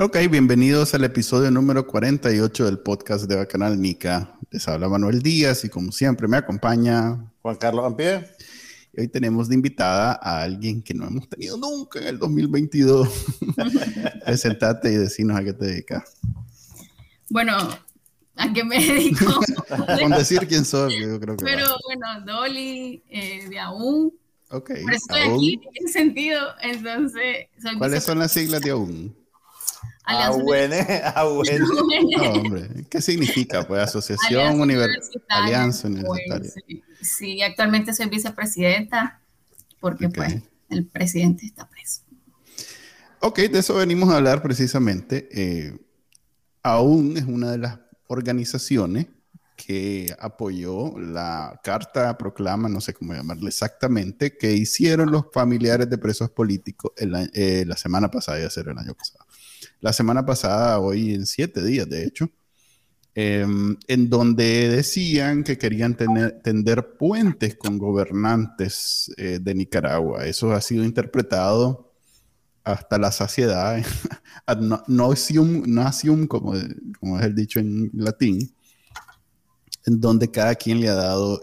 Ok, bienvenidos al episodio número 48 del podcast de Bacanal Nica. Les habla Manuel Díaz y como siempre me acompaña Juan Carlos Ampie. Y hoy tenemos de invitada a alguien que no hemos tenido nunca en el 2022. Presentate y decinos a qué te dedicas. Bueno, ¿a qué me dedico? Con decir quién soy, yo creo que. Pero bueno, Dolly, eh, de aún. Ok. Pero estoy aquí en sentido, entonces. Soy ¿Cuáles son las siglas de aún? Alianza Ah, bueno, No, hombre. ¿Qué significa? Pues Asociación Alianza Univer- Universitaria, Alianza pues, Universitaria. sí. sí, actualmente soy vicepresidenta porque pues el presidente está preso. Ok, de eso venimos a hablar precisamente. Eh, aún es una de las organizaciones que apoyó la carta proclama, no sé cómo llamarle exactamente, que hicieron los familiares de presos políticos el a- eh, la semana pasada, ya ser el año pasado. La semana pasada, hoy en siete días, de hecho, em, en donde decían que querían tender puentes con gobernantes eh, de Nicaragua. Eso ha sido interpretado hasta la saciedad, ad no- nauseum, nauseum, como, como es el dicho en latín, en donde cada quien le ha dado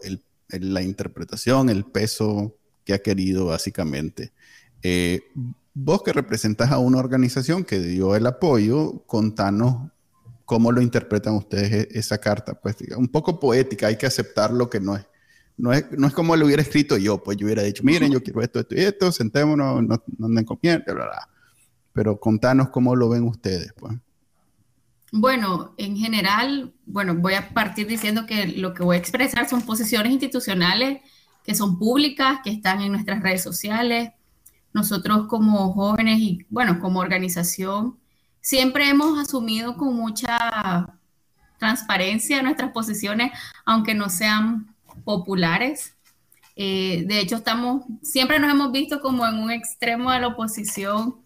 la interpretación, el peso que ha querido básicamente. Eh, vos que representas a una organización que dio el apoyo, contanos cómo lo interpretan ustedes e- esa carta. Pues un poco poética, hay que aceptar lo que no es. No es, no es como lo hubiera escrito yo, pues yo hubiera dicho, miren, yo quiero esto, esto y esto, sentémonos, no, no anden bla, bla. Pero contanos cómo lo ven ustedes, pues. Bueno, en general, bueno, voy a partir diciendo que lo que voy a expresar son posiciones institucionales que son públicas, que están en nuestras redes sociales. Nosotros como jóvenes y, bueno, como organización, siempre hemos asumido con mucha transparencia nuestras posiciones, aunque no sean populares. Eh, de hecho, estamos, siempre nos hemos visto como en un extremo de la oposición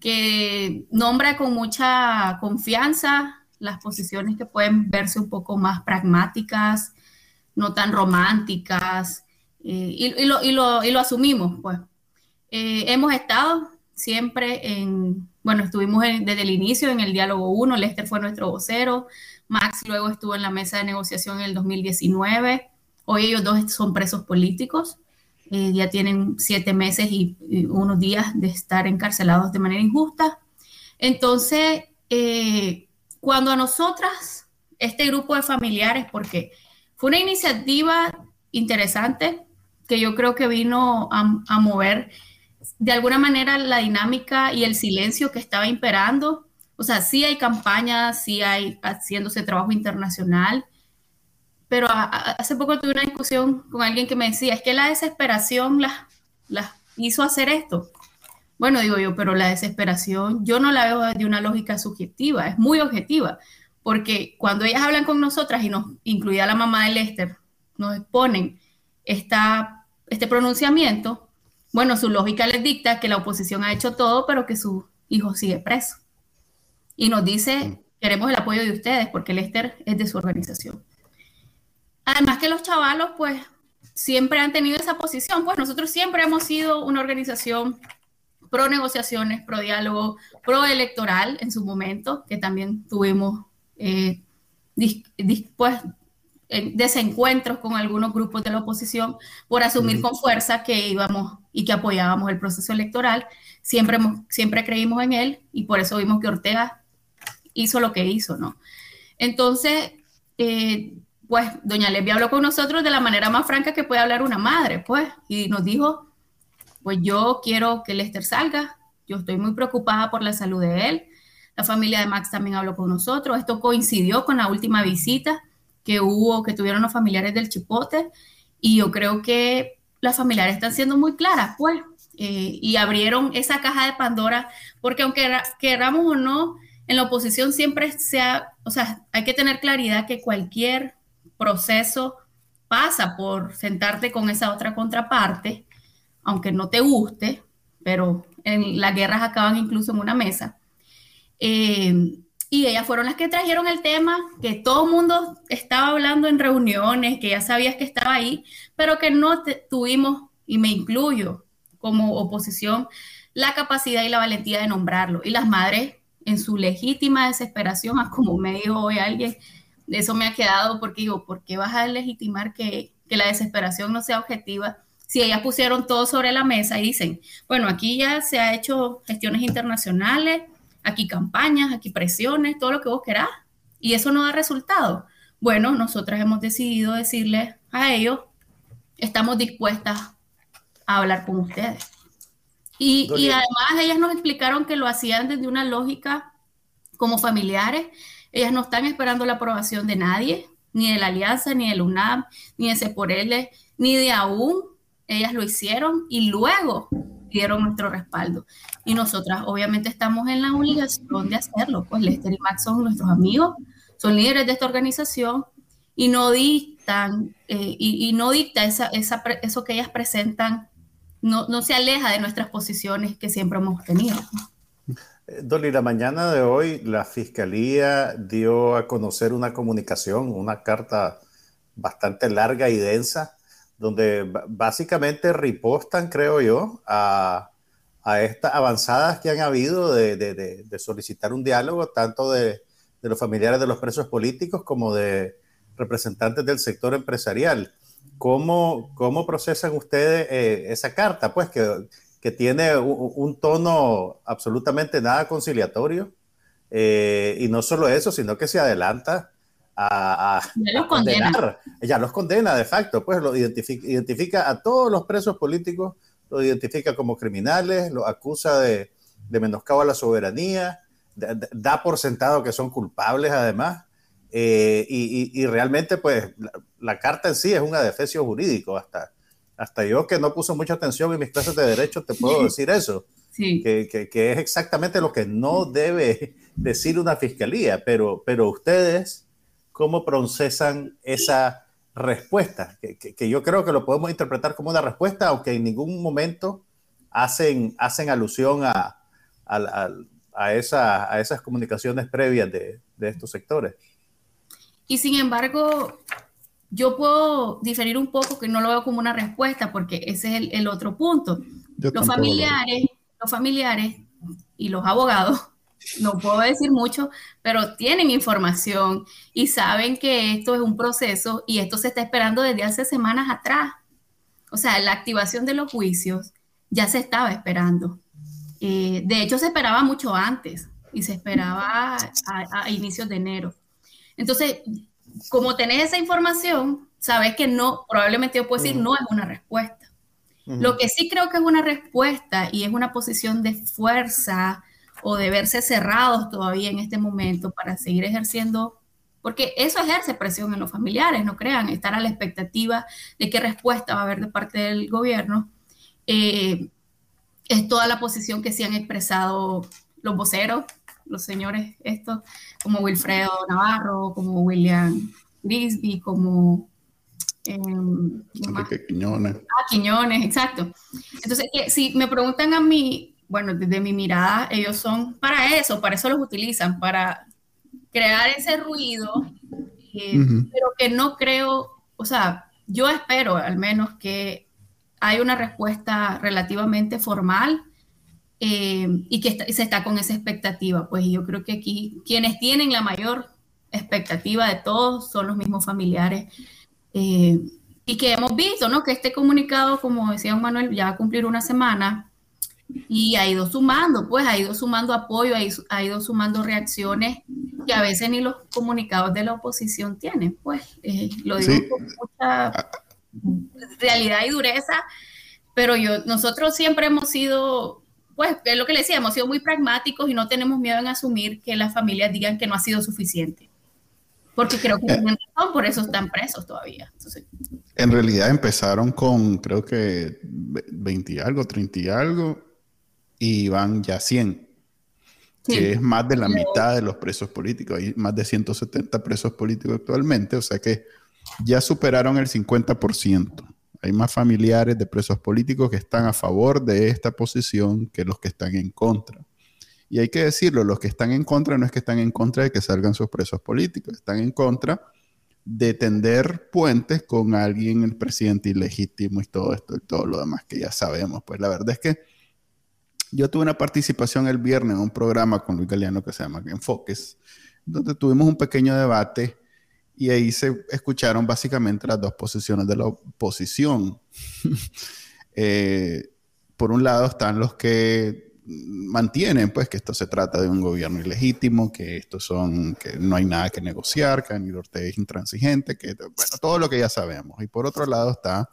que nombra con mucha confianza las posiciones que pueden verse un poco más pragmáticas, no tan románticas, eh, y, y lo, y, lo, y, lo, asumimos, pues. Eh, hemos estado siempre en, bueno, estuvimos en, desde el inicio en el diálogo 1, Lester fue nuestro vocero, Max luego estuvo en la mesa de negociación en el 2019, hoy ellos dos son presos políticos, eh, ya tienen siete meses y, y, unos días de estar encarcelados de manera injusta. Entonces, eh, cuando a nosotras, este grupo de familiares, porque fue una iniciativa interesante que yo creo que vino a, a mover de alguna manera la dinámica y el silencio que estaba imperando. O sea, sí hay campañas, sí hay haciéndose trabajo internacional, pero hace poco tuve una discusión con alguien que me decía, es que la desesperación las la hizo hacer esto. Bueno, digo yo, pero la desesperación yo no la veo de una lógica subjetiva, es muy objetiva, porque cuando ellas hablan con nosotras y nos, incluida la mamá de Lester, nos exponen esta, este pronunciamiento, bueno, su lógica les dicta que la oposición ha hecho todo, pero que su hijo sigue preso. Y nos dice, queremos el apoyo de ustedes, porque Lester es de su organización. Además que los chavalos, pues, siempre han tenido esa posición, pues nosotros siempre hemos sido una organización pro negociaciones, pro diálogo, pro electoral en su momento, que también tuvimos eh, dis, dis, pues, desencuentros con algunos grupos de la oposición por asumir con fuerza que íbamos y que apoyábamos el proceso electoral. Siempre, siempre creímos en él y por eso vimos que Ortega hizo lo que hizo, ¿no? Entonces, eh, pues doña Levia habló con nosotros de la manera más franca que puede hablar una madre, pues, y nos dijo, pues yo quiero que Lester salga, yo estoy muy preocupada por la salud de él, la familia de Max también habló con nosotros, esto coincidió con la última visita que hubo, que tuvieron los familiares del Chipote, y yo creo que las familiares están siendo muy claras, pues, eh, y abrieron esa caja de Pandora, porque aunque queramos o no, en la oposición siempre se ha, o sea, hay que tener claridad que cualquier proceso pasa por sentarte con esa otra contraparte, aunque no te guste, pero en las guerras acaban incluso en una mesa. Eh, y ellas fueron las que trajeron el tema, que todo el mundo estaba hablando en reuniones, que ya sabías que estaba ahí, pero que no tuvimos, y me incluyo como oposición, la capacidad y la valentía de nombrarlo. Y las madres, en su legítima desesperación, como me dijo hoy alguien, eso me ha quedado porque digo, ¿por qué vas a legitimar que, que la desesperación no sea objetiva? Si ellas pusieron todo sobre la mesa y dicen, bueno, aquí ya se ha hecho gestiones internacionales, aquí campañas, aquí presiones, todo lo que vos querás, y eso no da resultado. Bueno, nosotras hemos decidido decirles a ellos, estamos dispuestas a hablar con ustedes. Y, y, además ellas nos explicaron que lo hacían desde una lógica como familiares. Ellas no están esperando la aprobación de nadie, ni de la Alianza, ni del UNAM, ni de Seporele, ni de aún. Ellas lo hicieron y luego dieron nuestro respaldo. Y nosotras obviamente estamos en la obligación de hacerlo, pues Lester y Max son nuestros amigos, son líderes de esta organización y no dictan, eh, y, no dicta esa, esa, eso que ellas presentan, no, no se aleja de nuestras posiciones que siempre hemos tenido. Eh, Dolly, la mañana de hoy la Fiscalía dio a conocer una comunicación, una carta bastante larga y densa, donde básicamente ripostan, creo yo, a, estas avanzadas que han habido de, solicitar un diálogo, tanto de, los familiares de los presos políticos como de representantes del sector empresarial. ¿Cómo, procesan ustedes eh, esa carta? Pues que, que tiene un, tono absolutamente nada conciliatorio. Eh, y no solo eso, sino que se adelanta a, ya los condenar. Ya los condena de facto, pues lo identifica, identifica a todos los presos políticos, lo identifica como criminales, lo acusa de, de menoscabo a la soberanía, da por sentado que son culpables además, eh, y, y, realmente pues la, carta en sí es un adefesio jurídico, hasta, hasta yo que no puso mucha atención en mis clases de derecho te puedo decir eso. Sí. Que, que, que, es exactamente lo que no debe decir una fiscalía, pero, pero ustedes cómo procesan esa respuesta, que, yo creo que lo podemos interpretar como una respuesta, aunque en ningún momento hacen, hacen alusión a, a, esa, a esas comunicaciones previas de, estos sectores. Y sin embargo, yo puedo diferir un poco, que no lo veo como una respuesta, porque ese es el, otro punto. los familiares, los familiares y los abogados no puedo decir mucho, pero tienen información y saben que esto es un proceso y esto se está esperando desde hace semanas atrás. O sea, la activación de los juicios ya se estaba esperando. Eh, de hecho, se esperaba mucho antes y se esperaba a, inicios de enero. Entonces, como tenés esa información, sabes que no, probablemente yo puedo decir, no es una respuesta. Lo que sí creo que es una respuesta y es una posición de fuerza, o de verse cerrados todavía en este momento para seguir ejerciendo, porque eso ejerce presión en los familiares, no crean, estar a la expectativa de qué respuesta va a haber de parte del gobierno. Eh, es toda la posición que se han expresado los voceros, los señores estos, como Wilfredo Navarro, como William Grisby, como... Eh, Quiñones. Ah, Quiñones, exacto. Entonces, si me preguntan a mí, bueno, desde mi mirada, ellos son para eso, para eso los utilizan, para crear ese ruido, eh, pero que no creo, o sea, yo espero al menos que hay una respuesta relativamente formal eh, y que se está con esa expectativa. Pues yo creo que aquí quienes tienen la mayor expectativa de todos son los mismos familiares. Eh, y que hemos visto, ¿no? Que este comunicado, como decía Manuel, ya va a cumplir una semana, y ha ido sumando, pues ha ido sumando apoyo, ha ido, sumando reacciones que a veces ni los comunicados de la oposición tienen, pues eh, lo digo con mucha realidad y dureza, pero yo, nosotros siempre hemos sido, pues es lo que le decía, hemos sido muy pragmáticos y no tenemos miedo en asumir que las familias digan que no ha sido suficiente, porque creo que tienen razón, por eso están presos todavía. en realidad empezaron con creo que 20 y algo, 30 y algo, y van ya 100. que es más de la mitad de los presos políticos. Hay más de 170 presos políticos actualmente, o sea que ya superaron el 50%. Hay más familiares de presos políticos que están a favor de esta posición que los que están en contra. Y hay que decirlo, los que están en contra no es que están en contra de que salgan sus presos políticos, están en contra de tender puentes con alguien, el presidente ilegítimo y todo esto y todo lo demás que ya sabemos. Pues la verdad es que yo tuve una participación el viernes en un programa con Luis Galeano que se llama Enfoques, donde tuvimos un pequeño debate y ahí se escucharon básicamente las dos posiciones de la oposición. Eh, por un lado están los que mantienen pues que esto se trata de un gobierno ilegítimo, que esto son, que no hay nada que negociar, que Daniel Ortega es intransigente, que bueno, todo lo que ya sabemos. Y por otro lado está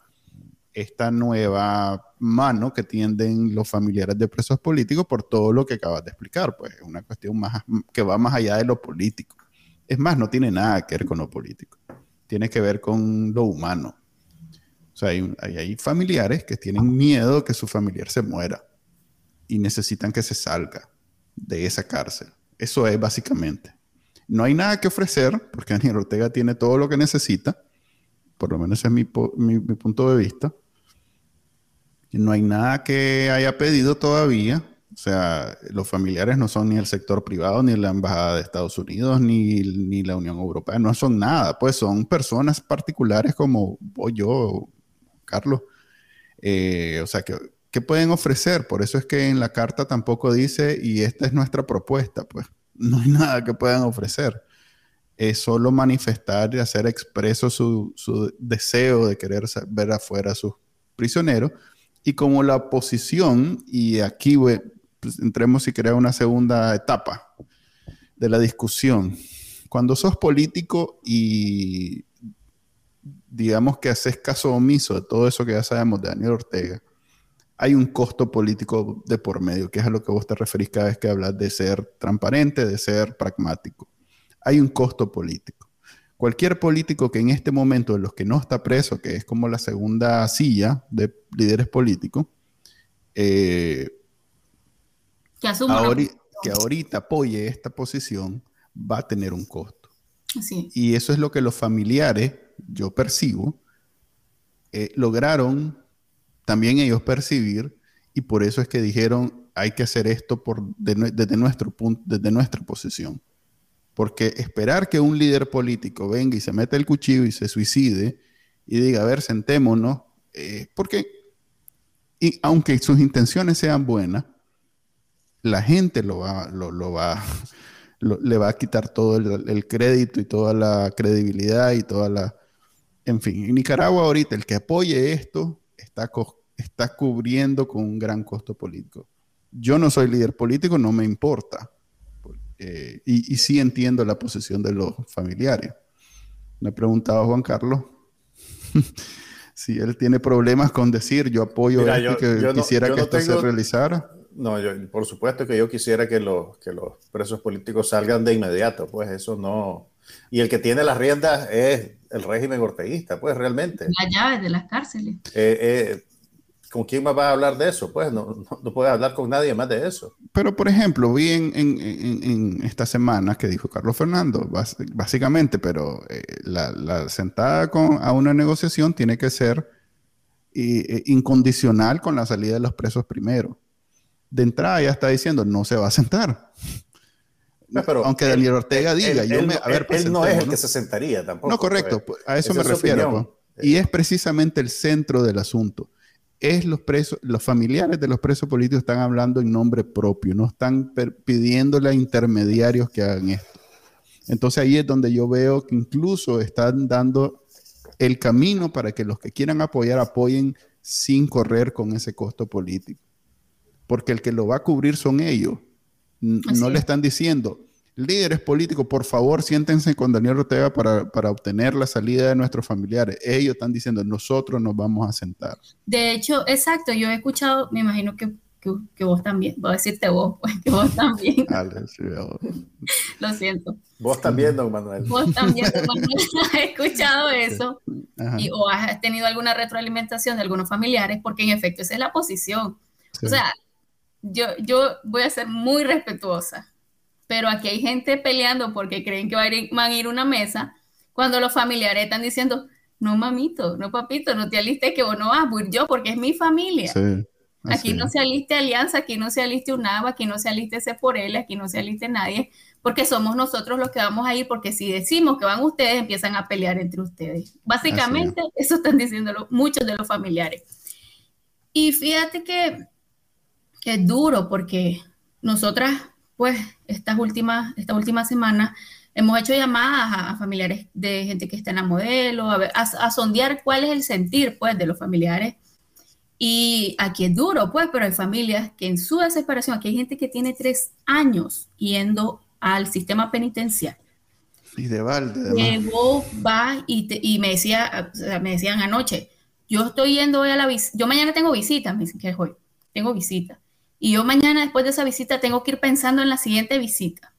esta nueva mano que tienden los familiares de presos políticos por todo lo que acabas de explicar, pues es una cuestión más que va más allá de lo político. Es más, no tiene nada que ver con lo político. Tiene que ver con lo humano. O sea, hay, familiares que tienen miedo que su familiar se muera y necesitan que se salga de esa cárcel. Eso es básicamente. No hay nada que ofrecer porque Daniel Ortega tiene todo lo que necesita, por lo menos es mi, mi, punto de vista. No hay nada que haya pedido todavía. O sea, los familiares no son ni el sector privado, ni la Embajada de Estados Unidos, ni, ni la Unión Europea, no son nada, pues son personas particulares como yo, Carlos. Eh, o sea, que, ¿qué pueden ofrecer? Por eso es que en la carta tampoco dice, y esta es nuestra propuesta, pues no hay nada que puedan ofrecer. Es solo manifestar y hacer expreso su, su deseo de querer ver afuera a sus prisioneros. Y como la oposición, y aquí pues, entremos y crea una segunda etapa de la discusión. Cuando sos político y digamos que haces caso omiso de todo eso que ya sabemos de Daniel Ortega, hay un costo político de por medio, que es a lo que vos te referís cada vez que hablas de ser transparente, de ser pragmático. Hay un costo político. Cualquier político que en este momento, de los que no está preso, que es como la segunda silla de líderes políticos, eh, que, ahorita, apoye esta posición va a tener un costo. Y eso es lo que los familiares, yo percibo, eh, lograron también ellos percibir y por eso es que dijeron hay que hacer esto por, desde nuestro punto, desde nuestra posición. Porque esperar que un líder político venga y se meta el cuchillo y se suicide y diga, a ver, sentémonos, eh, porque y aunque sus intenciones sean buenas, la gente lo va, lo, va, le va a quitar todo el, crédito y toda la credibilidad y toda la... En fin, en Nicaragua ahorita el que apoye esto está, está cubriendo con un gran costo político. Yo no soy líder político, no me importa. Eh, y, y, sí entiendo la posición de los familiares. Me preguntaba Juan Carlos si él tiene problemas con decir yo apoyo esto que quisiera que esto se realizara. No, yo, por supuesto que yo quisiera que los, que los presos políticos salgan de inmediato, pues eso no. Y el que tiene las riendas es el régimen orteguista, pues realmente. Las llaves de las cárceles. Eh, eh, ¿Con quién más va a hablar de eso? Pues no, no, puede hablar con nadie más de eso. Pero, por ejemplo, vi en, en, en esta semana que dijo Carlos Fernando, básicamente, pero eh, la, la, sentada con, a una negociación tiene que ser incondicional con la salida de los presos primero de entrada ya está diciendo no se va a sentar. pero Aunque Daniel Ortega diga, yo me, a ver, él no es el que se sentaría tampoco. No, correcto, pues, a eso me refiero. Pues. Y es precisamente el centro del asunto. Es los presos, los familiares de los presos políticos están hablando en nombre propio, no están pidiéndole a intermediarios que hagan esto. Entonces ahí es donde yo veo que incluso están dando el camino para que los que quieran apoyar apoyen sin correr con ese costo político porque el que lo va a cubrir son ellos. no le están diciendo, líderes políticos, por favor, siéntense con Daniel Ortega para, obtener la salida de nuestros familiares. Ellos están diciendo, nosotros nos vamos a sentar. De hecho, exacto, yo he escuchado, me imagino que, vos también, voy a decirte vos, pues que vos también. Lo siento. Vos también, don Manuel. Vos también, don Manuel, has escuchado eso y, o has tenido alguna retroalimentación de algunos familiares, porque en efecto esa es la posición. O sea, yo, yo voy a ser muy respetuosa pero aquí hay gente peleando porque creen que van a ir a una mesa, cuando los familiares están diciendo, no mamito, no papito, no te alistes que vos no vas, voy yo porque es mi familia. aquí no se aliste Alianza, aquí no se aliste UNAVA, aquí no se aliste ese por él, aquí no se aliste nadie, porque somos nosotros los que vamos a ir, porque si decimos que van ustedes, empiezan a pelear entre ustedes. Básicamente, eso están diciendo muchos de los familiares. Y fíjate que es duro porque nosotras, pues, estas últimas, esta última semana hemos hecho llamadas a, familiares de gente que está en la modelo, a, ver, a, sondear cuál es el sentir, pues, de los familiares. Y aquí es duro, pues, pero hay familias que en su desesperación, aquí hay gente que tiene tres años yendo al sistema penitenciario. Y de balde. Llegó, va y, y me, decía, me decían anoche, yo estoy yendo hoy a la visita, yo mañana tengo visita, me dicen que es hoy, tengo visita. Y yo mañana después de esa visita tengo que ir pensando en la siguiente visita,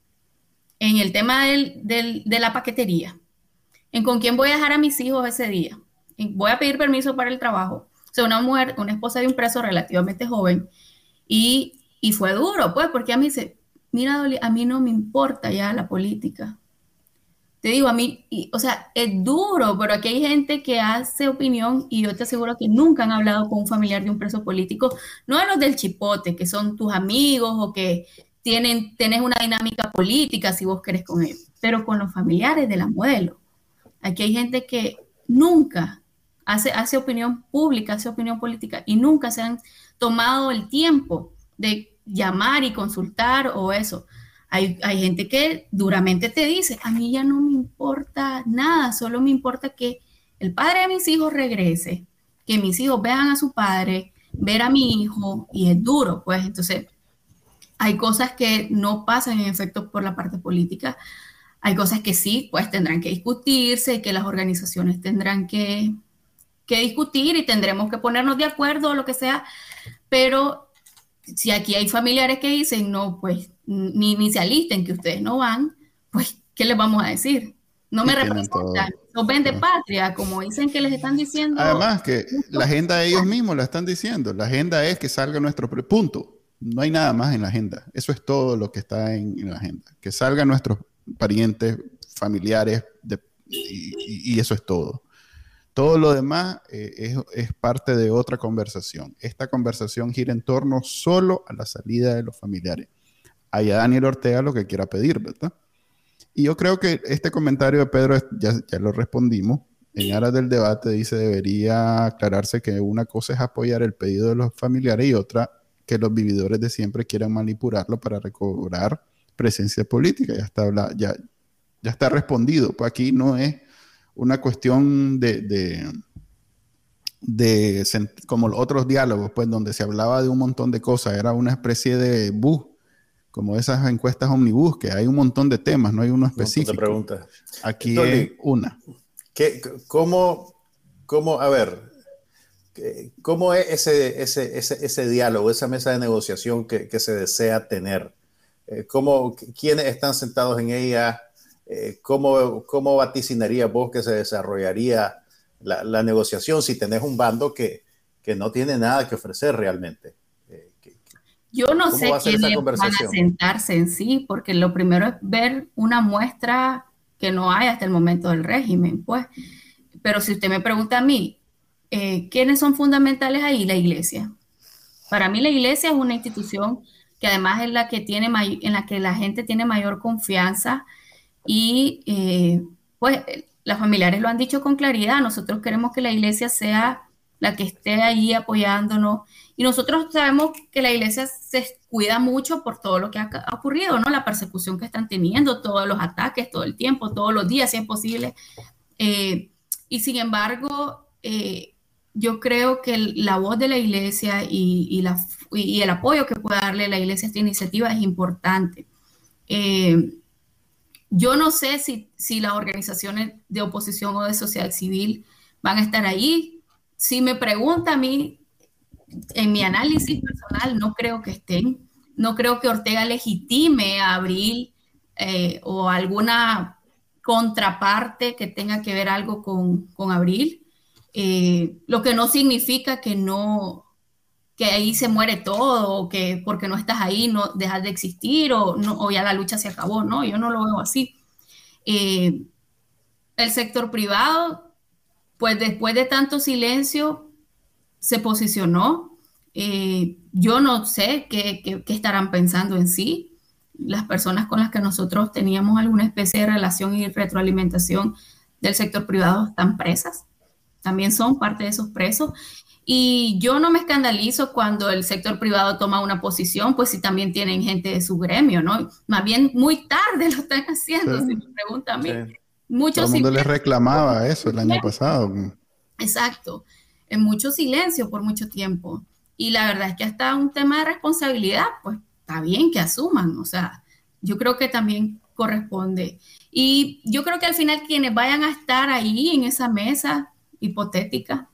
en el tema de la paquetería, en con quién voy a dejar a mis hijos ese día, voy a pedir permiso para el trabajo. O sea, una mujer, una esposa de un preso relativamente joven, y, y fue duro, pues, porque a mí dice, mira, Dolly, a mí no me importa ya la política, te digo, a mí, o sea, es duro, pero aquí hay gente que hace opinión y yo te aseguro que nunca han hablado con un familiar de un preso político, no de los del chipote, que son tus amigos o que tienen, tenés una dinámica política si vos querés con ellos, pero con los familiares de la modelo. Aquí hay gente que nunca hace, hace opinión pública, hace opinión política y nunca se han tomado el tiempo de llamar y consultar o eso. Hay, gente que duramente te dice, a mí ya no me importa nada, solo me importa que el padre de mis hijos regrese, que mis hijos vean a su padre, ver a mi hijo, y es duro, pues entonces hay cosas que no pasan en efecto por la parte política, hay cosas que sí, pues tendrán que discutirse, que las organizaciones tendrán que, que discutir y tendremos que ponernos de acuerdo o lo que sea, pero si aquí hay familiares que dicen, no, pues ni, ni se alisten que ustedes no van, pues, ¿qué les vamos a decir? No me representan, no ven de patria, como dicen que les están diciendo. Además, que la agenda de ellos mismos la están diciendo. La agenda es que salga nuestro punto. No hay nada más en la agenda. Eso es todo lo que está en, la agenda. Que salgan nuestros parientes, familiares, y, eso es todo. Todo lo demás eh, es, es, parte de otra conversación. Esta conversación gira en torno solo a la salida de los familiares allá Daniel Ortega lo que quiera pedir, ¿verdad? Y yo creo que este comentario de Pedro ya, ya lo respondimos. En aras del debate dice debería aclararse que una cosa es apoyar el pedido de los familiares y otra que los vividores de siempre quieran manipularlo para recobrar presencia política. Ya está, ya, ya está respondido. Pues aquí no es una cuestión de, de, de, como los otros diálogos, pues donde se hablaba de un montón de cosas, era una especie de bus como esas encuestas omnibus, que hay un montón de temas, no hay uno específico. preguntas. Aquí hay una. ¿qué, cómo, cómo, a ver, cómo es ese, ese, ese, ese diálogo, esa mesa de negociación que, que se desea tener? Eh, ¿Cómo, ¿Quiénes están sentados en ella? Eh, ¿Cómo, ¿Cómo vaticinaría vos que se desarrollaría la, la negociación si tenés un bando que, que no tiene nada que ofrecer realmente? Yo no sé quiénes van a sentarse en sí, porque lo primero es ver una muestra que no hay hasta el momento del régimen, pues. Pero si usted me pregunta a mí, eh, ¿quiénes son fundamentales ahí? La iglesia. Para mí la iglesia es una institución que además es la que tiene en la que la gente tiene mayor confianza y eh, pues las familiares lo han dicho con claridad, nosotros queremos que la iglesia sea la que esté ahí apoyándonos. Y nosotros sabemos que la iglesia se cuida mucho por todo lo que ha, ocurrido, ¿no? La persecución que están teniendo, todos los ataques, todo el tiempo, todos los días, si es posible. Eh, y sin embargo, eh, yo creo que la voz de la iglesia y, el apoyo que puede darle la iglesia a esta iniciativa es importante. Eh, yo no sé si, si las organizaciones de oposición o de sociedad civil van a estar ahí si me pregunta a mí, en mi análisis personal, no creo que estén. No creo que Ortega legitime a Abril eh, o alguna contraparte que tenga que ver algo con, Abril. Eh, lo que no significa que no, que ahí se muere todo, o que porque no estás ahí no dejas de existir, o, no, o ya la lucha se acabó, ¿no? Yo no lo veo así. Eh, el sector privado, pues después de tanto silencio, se posicionó. Eh, yo no sé qué, qué, estarán pensando en sí. Las personas con las que nosotros teníamos alguna especie de relación y retroalimentación del sector privado están presas. También son parte de esos presos. Y yo no me escandalizo cuando el sector privado toma una posición, pues si también tienen gente de su gremio, ¿no? Más bien muy tarde lo están haciendo, si me preguntan a mí. Mucho Todo el mundo les reclamaba eso el año pasado. Exacto, en mucho silencio por mucho tiempo. Y la verdad es que hasta un tema de responsabilidad, pues está bien que asuman, o sea, yo creo que también corresponde. Y yo creo que al final quienes vayan a estar ahí en esa mesa hipotética,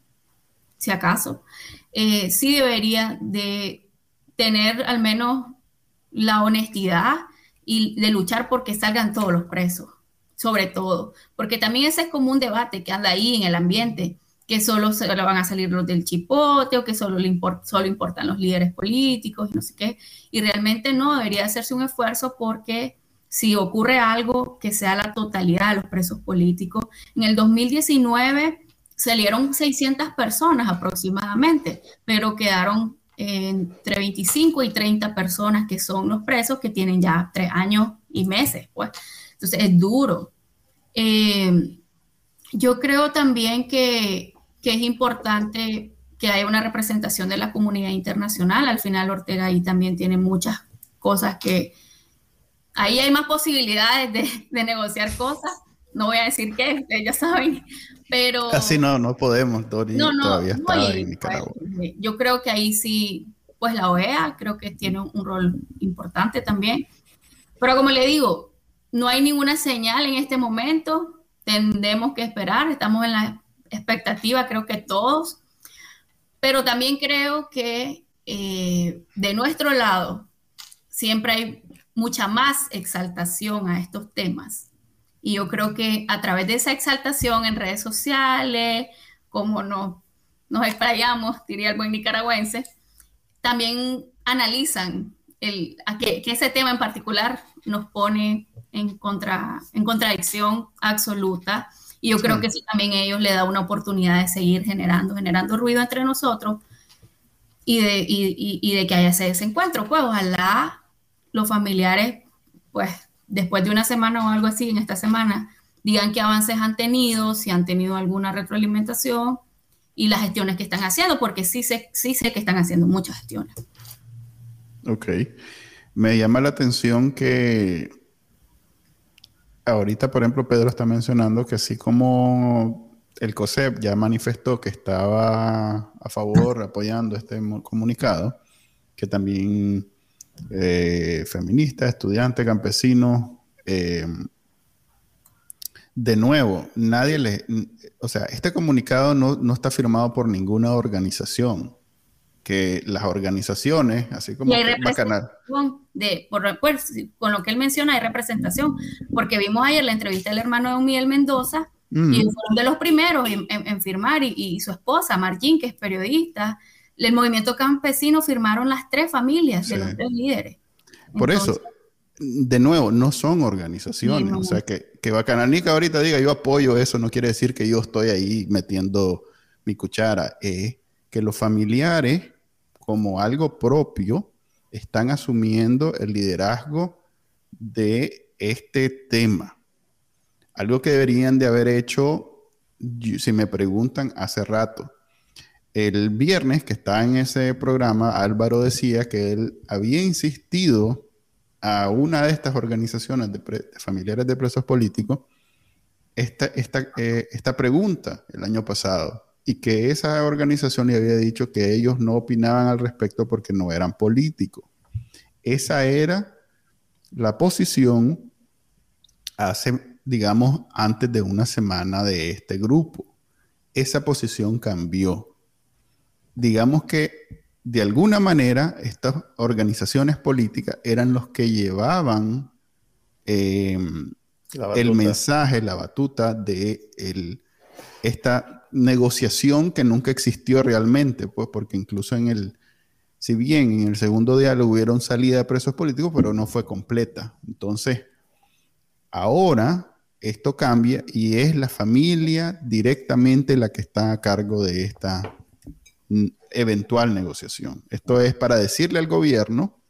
si acaso, eh, sí debería de tener al menos la honestidad y de luchar porque salgan todos los presos sobre todo, porque también ese es como un debate que anda ahí en el ambiente, que solo se van a salir los del chipote o que solo, le solo importan los líderes políticos y no sé qué, y realmente no, debería hacerse un esfuerzo porque si ocurre algo que sea la totalidad de los presos políticos, en el 2019 salieron 600 personas aproximadamente, pero quedaron entre 25 y 30 personas que son los presos que tienen ya tres años y meses, pues. Entonces es duro. Eh, yo creo también que, es importante que haya una representación de la comunidad internacional. Al final Ortega ahí también tiene muchas cosas que... Ahí hay más posibilidades de, negociar cosas. No voy a decir qué, ya saben, pero... Así no, no podemos, Dori no, todavía está en Nicaragua. Pues, yo creo que ahí sí, pues la OEA creo que tiene un rol importante también. Pero como le digo, no hay ninguna señal en este momento, tendremos que esperar, estamos en la expectativa, creo que todos, pero también creo que eh, de nuestro lado siempre hay mucha más exaltación a estos temas. Y yo creo que a través de esa exaltación en redes sociales, como nos, nos explayamos, diría el buen nicaragüense, también analizan el, que, que, ese tema en particular nos pone en, contra, en contradicción absoluta. Y yo creo que eso también ellos le da una oportunidad de seguir generando, generando ruido entre nosotros y de, y, y, de que haya ese desencuentro. Pues ojalá los familiares, pues después de una semana o algo así, en esta semana, digan qué avances han tenido, si han tenido alguna retroalimentación y las gestiones que están haciendo, porque sí sé, sí sé que están haciendo muchas gestiones. Ok. Me llama la atención que ahorita, por ejemplo, Pedro está mencionando que así como el COSEP ya manifestó que estaba a favor, apoyando este comunicado, que también eh, feministas, estudiantes, campesinos, eh, de nuevo, nadie le, o sea, este comunicado no, no está firmado por ninguna organización que las organizaciones, así como hay representación de, por, pues, con lo que él menciona, hay representación, porque vimos ayer la entrevista del hermano de Miguel Mendoza, y mm. fueron de los primeros en, firmar, y, su esposa, Marjín, que es periodista, el movimiento campesino firmaron las tres familias de los tres líderes. Por eso, de nuevo, no son organizaciones, o sea, que, que Bacananica ahorita diga yo apoyo eso, no quiere decir que yo estoy ahí metiendo mi cuchara, es que los familiares como algo propio, están asumiendo el liderazgo de este tema. Algo que deberían de haber hecho, si me preguntan, hace rato. El viernes que está en ese programa, Álvaro decía que él había insistido a una de estas organizaciones de, familiares de presos políticos esta, esta, eh, esta pregunta el año pasado y que esa organización le había dicho que ellos no opinaban al respecto porque no eran políticos. Esa era la posición hace, digamos, antes de una semana de este grupo. Esa posición cambió. Digamos que de alguna manera estas organizaciones políticas eran los que llevaban em, el mensaje, la batuta de el, esta negociación que nunca existió realmente, pues porque incluso en el, si bien en el segundo diálogo hubieron salida de presos políticos, pero no fue completa. Entonces, ahora esto cambia y es la familia directamente la que está a cargo de esta eventual negociación. Esto es para decirle al gobierno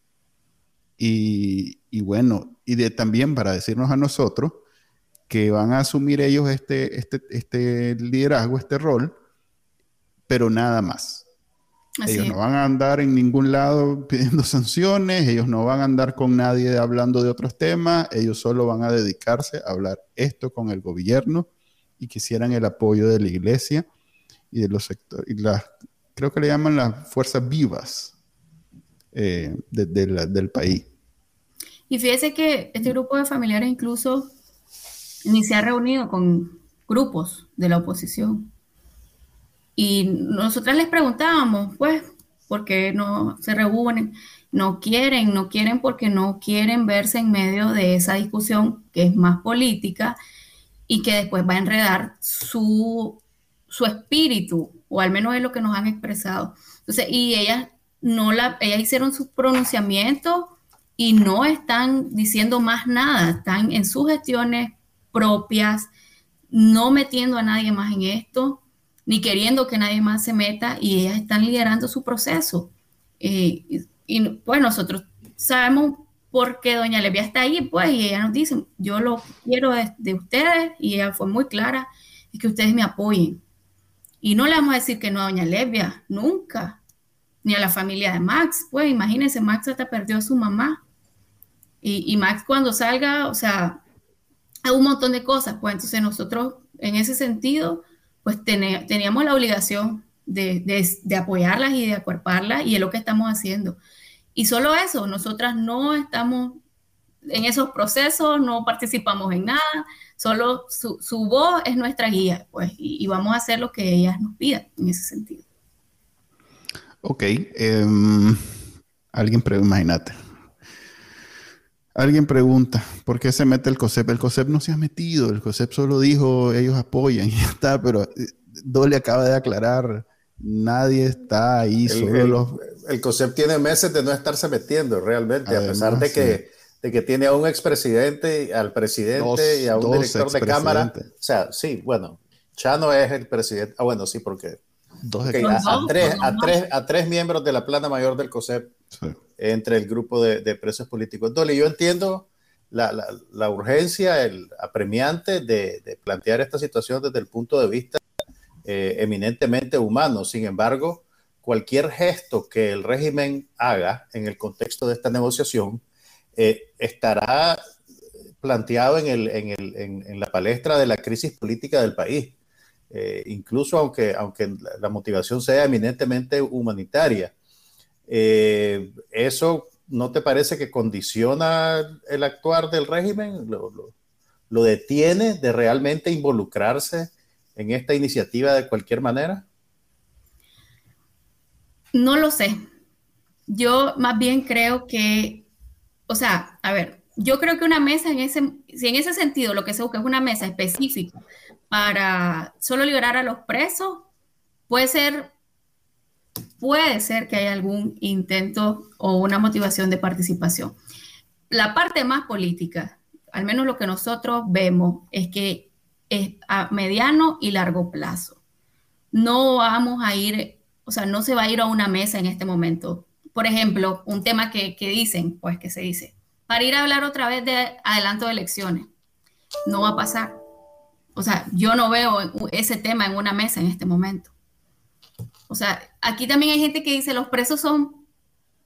y, bueno, y también para decirnos a nosotros que van a asumir ellos este, este, este liderazgo, este rol, pero nada más. ellos no van a andar en ningún lado pidiendo sanciones, ellos no van a andar con nadie hablando de otros temas, ellos solo van a dedicarse a hablar esto con el gobierno y quisieran el apoyo de la iglesia y de los sectores, y las creo que le llaman las fuerzas vivas eh, del país. Y fíjese que este grupo de familiares incluso ni se ha reunido con grupos de la oposición. Y nosotras les preguntábamos, pues, ¿por qué no se reúnen? No quieren, no quieren porque no quieren verse en medio de esa discusión que es más política y que después va a enredar su, su espíritu o al menos es lo que nos han expresado. Entonces, y ellas no la, ellas hicieron sus pronunciamientos y no están diciendo más nada, están en sus gestiones propias, no metiendo a nadie más en esto, ni queriendo que nadie más se meta, y ellas están liderando su proceso. Eh, y, pues nosotros sabemos por qué doña Levia está ahí, pues, y ella nos dice, yo lo quiero de, de ustedes, y ella fue muy clara, es que ustedes me apoyen. Y no le vamos a decir que no a Doña Levia, nunca. Ni a la familia de Max. Pues imagínense, Max hasta perdió a su mamá. Y, Max cuando salga, o sea, un montón de cosas. Pues entonces nosotros, en ese sentido, pues teníamos la obligación de, apoyarlas y de acuerparlas y es lo que estamos haciendo. Y solo eso, nosotras no estamos en esos procesos, no participamos en nada, Solo su, voz es nuestra guía, pues, y, vamos a hacer lo que ellas nos pidan en ese sentido. Ok. Em, alguien pregunta, imagínate. Alguien pregunta, ¿por qué se mete el COSEP? El COSEP no se ha metido, el COSEP solo dijo, ellos apoyan y ya está, pero eh, Dole acaba de aclarar, nadie está ahí, el, solo el, los... El COSEP tiene meses de no estarse metiendo realmente, a pesar de que de que tiene a un expresidente, al presidente y a un director de cámara. O sea, sí, bueno, Chano es el presidente. Ah, bueno, sí, porque a, tres, a, tres, a tres miembros de la plana mayor del COSEP entre el grupo de, presos políticos. Entonces, yo entiendo la, urgencia, el apremiante de, plantear esta situación desde el punto de vista eh, eminentemente humano. Sin embargo, cualquier gesto que el régimen haga en el contexto de esta negociación eh, estará planteado en, la palestra de la crisis política del país. Eh, incluso aunque la motivación sea eminentemente humanitaria. Eh, ¿Eso no te parece que condiciona el actuar del régimen? ¿Lo, lo, lo detiene de realmente involucrarse en esta iniciativa de cualquier manera? No lo sé. Yo más bien creo que o sea, a ver, yo creo que una mesa en ese, si en ese sentido lo que se busca es una mesa específica para solo liberar a los presos, puede ser, puede ser que haya algún intento o una motivación de participación. La parte más política, al menos lo que nosotros vemos, es que es a mediano y largo plazo. No vamos a ir, o sea, no se va a ir a una mesa en este momento por ejemplo, un tema que, dicen, pues que se dice, para ir a hablar otra vez de adelanto de elecciones. No va a pasar. O sea, yo no veo ese tema en una mesa en este momento. O sea, aquí también hay gente que dice los presos son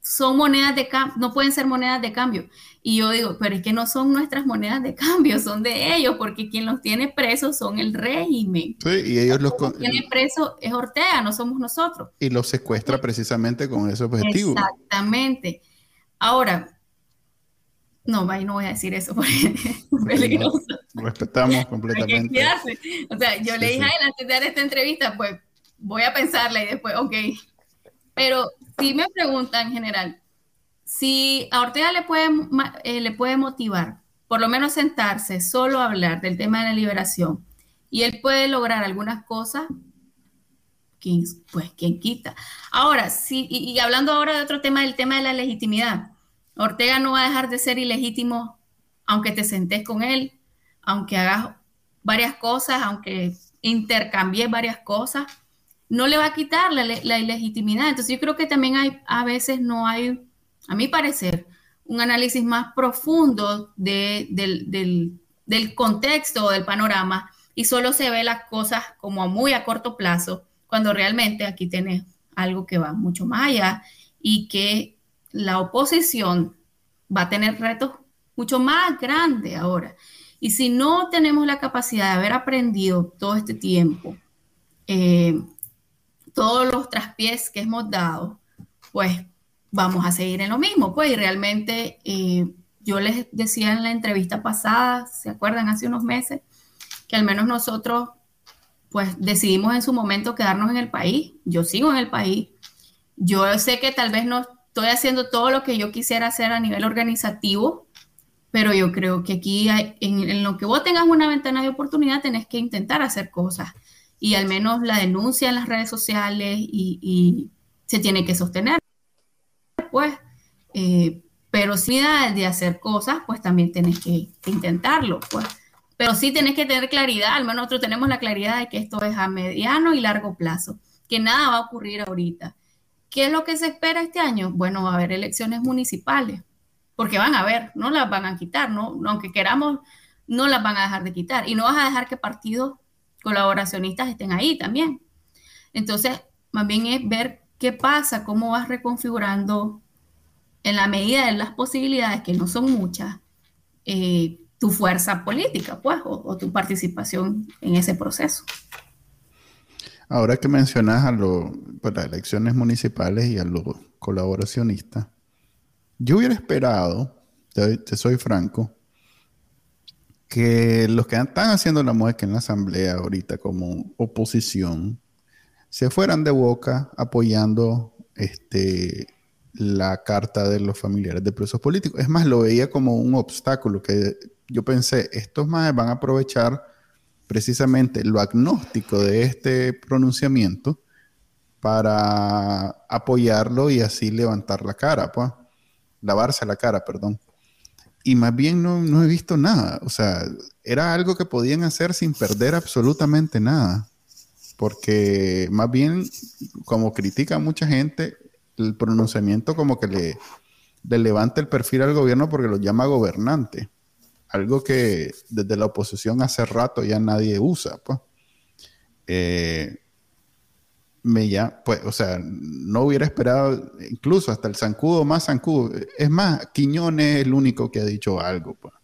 son monedas de cambio, no pueden ser monedas de cambio. Y yo digo, pero es que no son nuestras monedas de cambio, son de ellos, porque quien los tiene presos son el régimen. Sí, y ellos los... Quien tiene preso es Ortega, no somos nosotros. Y los secuestra precisamente con ese objetivo. Exactamente. Ahora, no, no voy a decir eso porque es peligroso. respetamos completamente. o sea, yo le dije a él antes de dar esta entrevista, pues voy a pensarla y después, ok. Pero si me preguntan en general, si a Ortega le puede, eh, le puede motivar, por lo menos sentarse, solo hablar del tema de la liberación, y él puede lograr algunas cosas, pues quién quita. Ahora, sí, y, hablando ahora de otro tema, el tema de la legitimidad. Ortega no va a dejar de ser ilegítimo aunque te sentes con él, aunque hagas varias cosas, aunque intercambies varias cosas, no le va a quitar la, ilegitimidad. Entonces yo creo que también hay, a veces no hay, a mi parecer, un análisis más profundo del, del, del contexto, del panorama, y solo se ve las cosas como muy a corto plazo cuando realmente aquí tienes algo que va mucho más allá y que la oposición va a tener retos mucho más grandes ahora. Y si no tenemos la capacidad de haber aprendido todo este tiempo, eh, todos los traspiés que hemos dado, pues vamos a seguir en lo mismo. Pues y realmente eh, yo les decía en la entrevista pasada, ¿se acuerdan? Hace unos meses, que al menos nosotros pues decidimos en su momento quedarnos en el país. Yo sigo en el país. Yo sé que tal vez no estoy haciendo todo lo que yo quisiera hacer a nivel organizativo, pero yo creo que aquí en, lo que vos tengas una ventana de oportunidad tenés que intentar hacer cosas y al menos la denuncia en las redes sociales y, se tiene que sostener. Pues, eh, pero si de hacer cosas, pues también que, que intentarlo, pues pero sí tenés que tener claridad, al menos nosotros tenemos la claridad de que esto es a mediano y largo plazo, que nada va a ocurrir ahorita. ¿Qué es lo que se espera este año? Bueno, va a haber elecciones municipales, porque van a haber, no las van a quitar, ¿no? aunque queramos, no las van a dejar de quitar. Y no vas a dejar que partidos colaboracionistas estén ahí también. Entonces, más bien es ver qué pasa, cómo vas reconfigurando en la medida de las posibilidades, que no son muchas, eh, tu fuerza política, pues, o, tu participación en ese proceso. Ahora que mencionas a los, pues, las elecciones municipales y a los colaboracionistas, yo hubiera esperado, te, soy franco, que los que están haciendo la mueca en la asamblea ahorita como oposición se fueran de boca apoyando este la carta de los familiares de presos políticos. Es más, lo veía como un obstáculo que yo pensé, estos más van a aprovechar precisamente lo agnóstico de este pronunciamiento para apoyarlo y así levantar la cara, pues, lavarse la cara, perdón. Y más bien no, no he visto nada, o sea, era algo que podían hacer sin perder absolutamente nada, porque más bien, como critica mucha gente, el pronunciamiento como que le, le levanta el perfil al gobierno porque lo llama gobernante algo que desde la oposición hace rato ya nadie usa, pues. Eh, me ya, pues, o sea, no hubiera esperado, incluso hasta el zancudo más zancudo. Es más, Quiñones es el único que ha dicho algo, pues.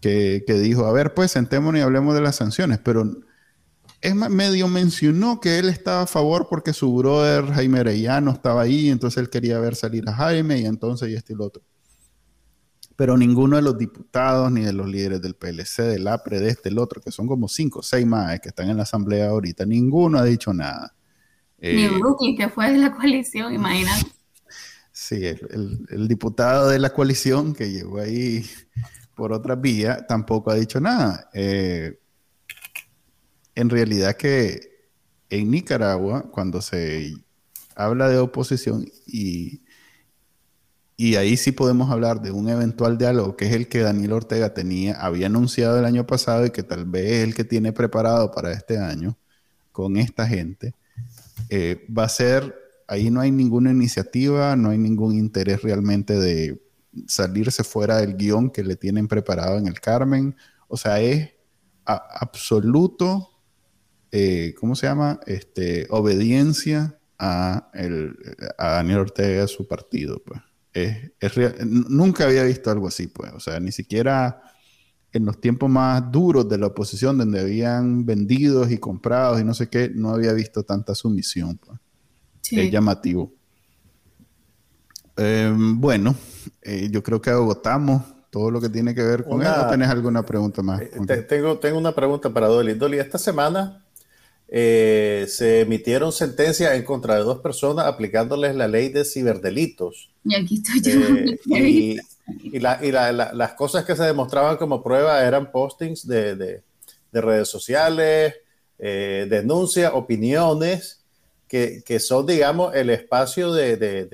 Que, que, dijo, a ver, pues sentémonos y hablemos de las sanciones, pero es más, medio mencionó que él estaba a favor porque su brother Jaime Arellano estaba ahí, entonces él quería ver salir a Jaime y entonces y este y lo otro pero ninguno de los diputados ni de los líderes del PLC, del APRE, de este, el otro, que son como cinco o seis más que están en la asamblea ahorita, ninguno ha dicho nada. Ni eh, que fue de la coalición, imagínate. Sí, el, diputado de la coalición que llegó ahí por otra vía tampoco ha dicho nada. Eh, en realidad que en Nicaragua, cuando se habla de oposición y y ahí sí podemos hablar de un eventual diálogo, que es el que Daniel Ortega tenía, había anunciado el año pasado y que tal vez es el que tiene preparado para este año con esta gente. Eh, va a ser, ahí no hay ninguna iniciativa, no hay ningún interés realmente de salirse fuera del guion que le tienen preparado en el Carmen. O sea, es absoluto, eh, ¿cómo se llama? Este, obediencia a, el, a Daniel Ortega y a su partido. Pues nunca había visto algo así, pues. O sea, ni siquiera en los tiempos más duros de la oposición, donde habían vendidos y comprados y no sé qué, no había visto tanta sumisión. Pues. Es llamativo. Em, bueno, eh, yo creo que agotamos todo lo que tiene que ver con eso. ¿Tenés alguna pregunta más? Eh, tengo, tengo una pregunta para Dolly. Dolly, esta semana eh, se emitieron sentencias en contra de dos personas aplicándoles la ley de ciberdelitos. Y aquí estoy yo. Eh, y, las cosas que se demostraban como prueba eran postings de, redes sociales, eh, denuncias, opiniones, que, que son, digamos, el espacio de, de,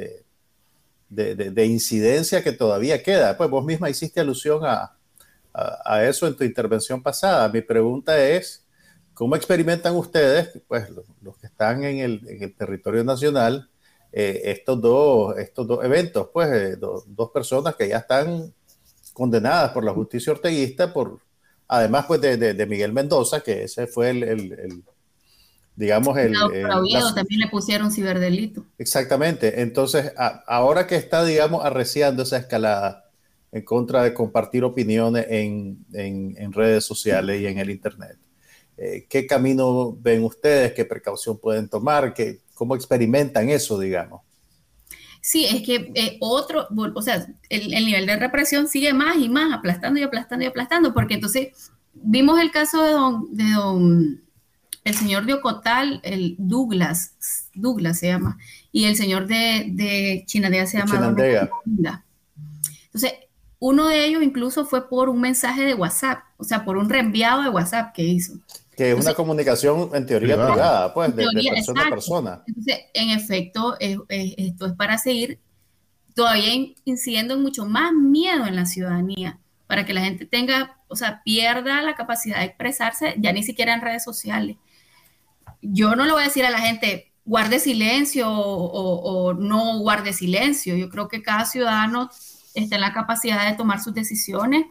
de, de, incidencia que todavía queda. Pues vos misma hiciste alusión a, a, eso en tu intervención pasada. Mi pregunta es, ¿cómo experimentan ustedes, pues los, que están en el, en el territorio nacional, eh, estos, dos, estos dos eventos? Pues eh, dos personas que ya están condenadas por la justicia orteguista, por, además pues de, de, Miguel Mendoza, que ese fue el, el, digamos, el... también le pusieron ciberdelito. Exactamente. Entonces, ahora que está, digamos, arreciando esa escalada en contra de compartir opiniones en, en, redes sociales y en el Internet, eh, ¿qué camino ven ustedes? ¿Qué precaución pueden tomar? ¿Qué, ¿Cómo experimentan eso, digamos? Sí, es que eh, otro, o sea, el, nivel de represión sigue más y más, aplastando y aplastando y aplastando, porque entonces vimos el caso de don, de don el señor de Ocotal, el Douglas, Douglas se llama, y el señor de, de Chinandega se llama Chinandega. Entonces, uno de ellos incluso fue por un mensaje de WhatsApp, o sea, por un reenviado de WhatsApp que hizo. Que es una comunicación en teoría privada, pues, de, persona a persona. Entonces, en efecto, esto es para seguir todavía incidiendo en mucho más miedo en la ciudadanía, para que la gente tenga, o sea, pierda la capacidad de expresarse, ya ni siquiera en redes sociales. Yo no le voy a decir a la gente, guarde silencio o, no guarde silencio. Yo creo que cada ciudadano está en la capacidad de tomar sus decisiones.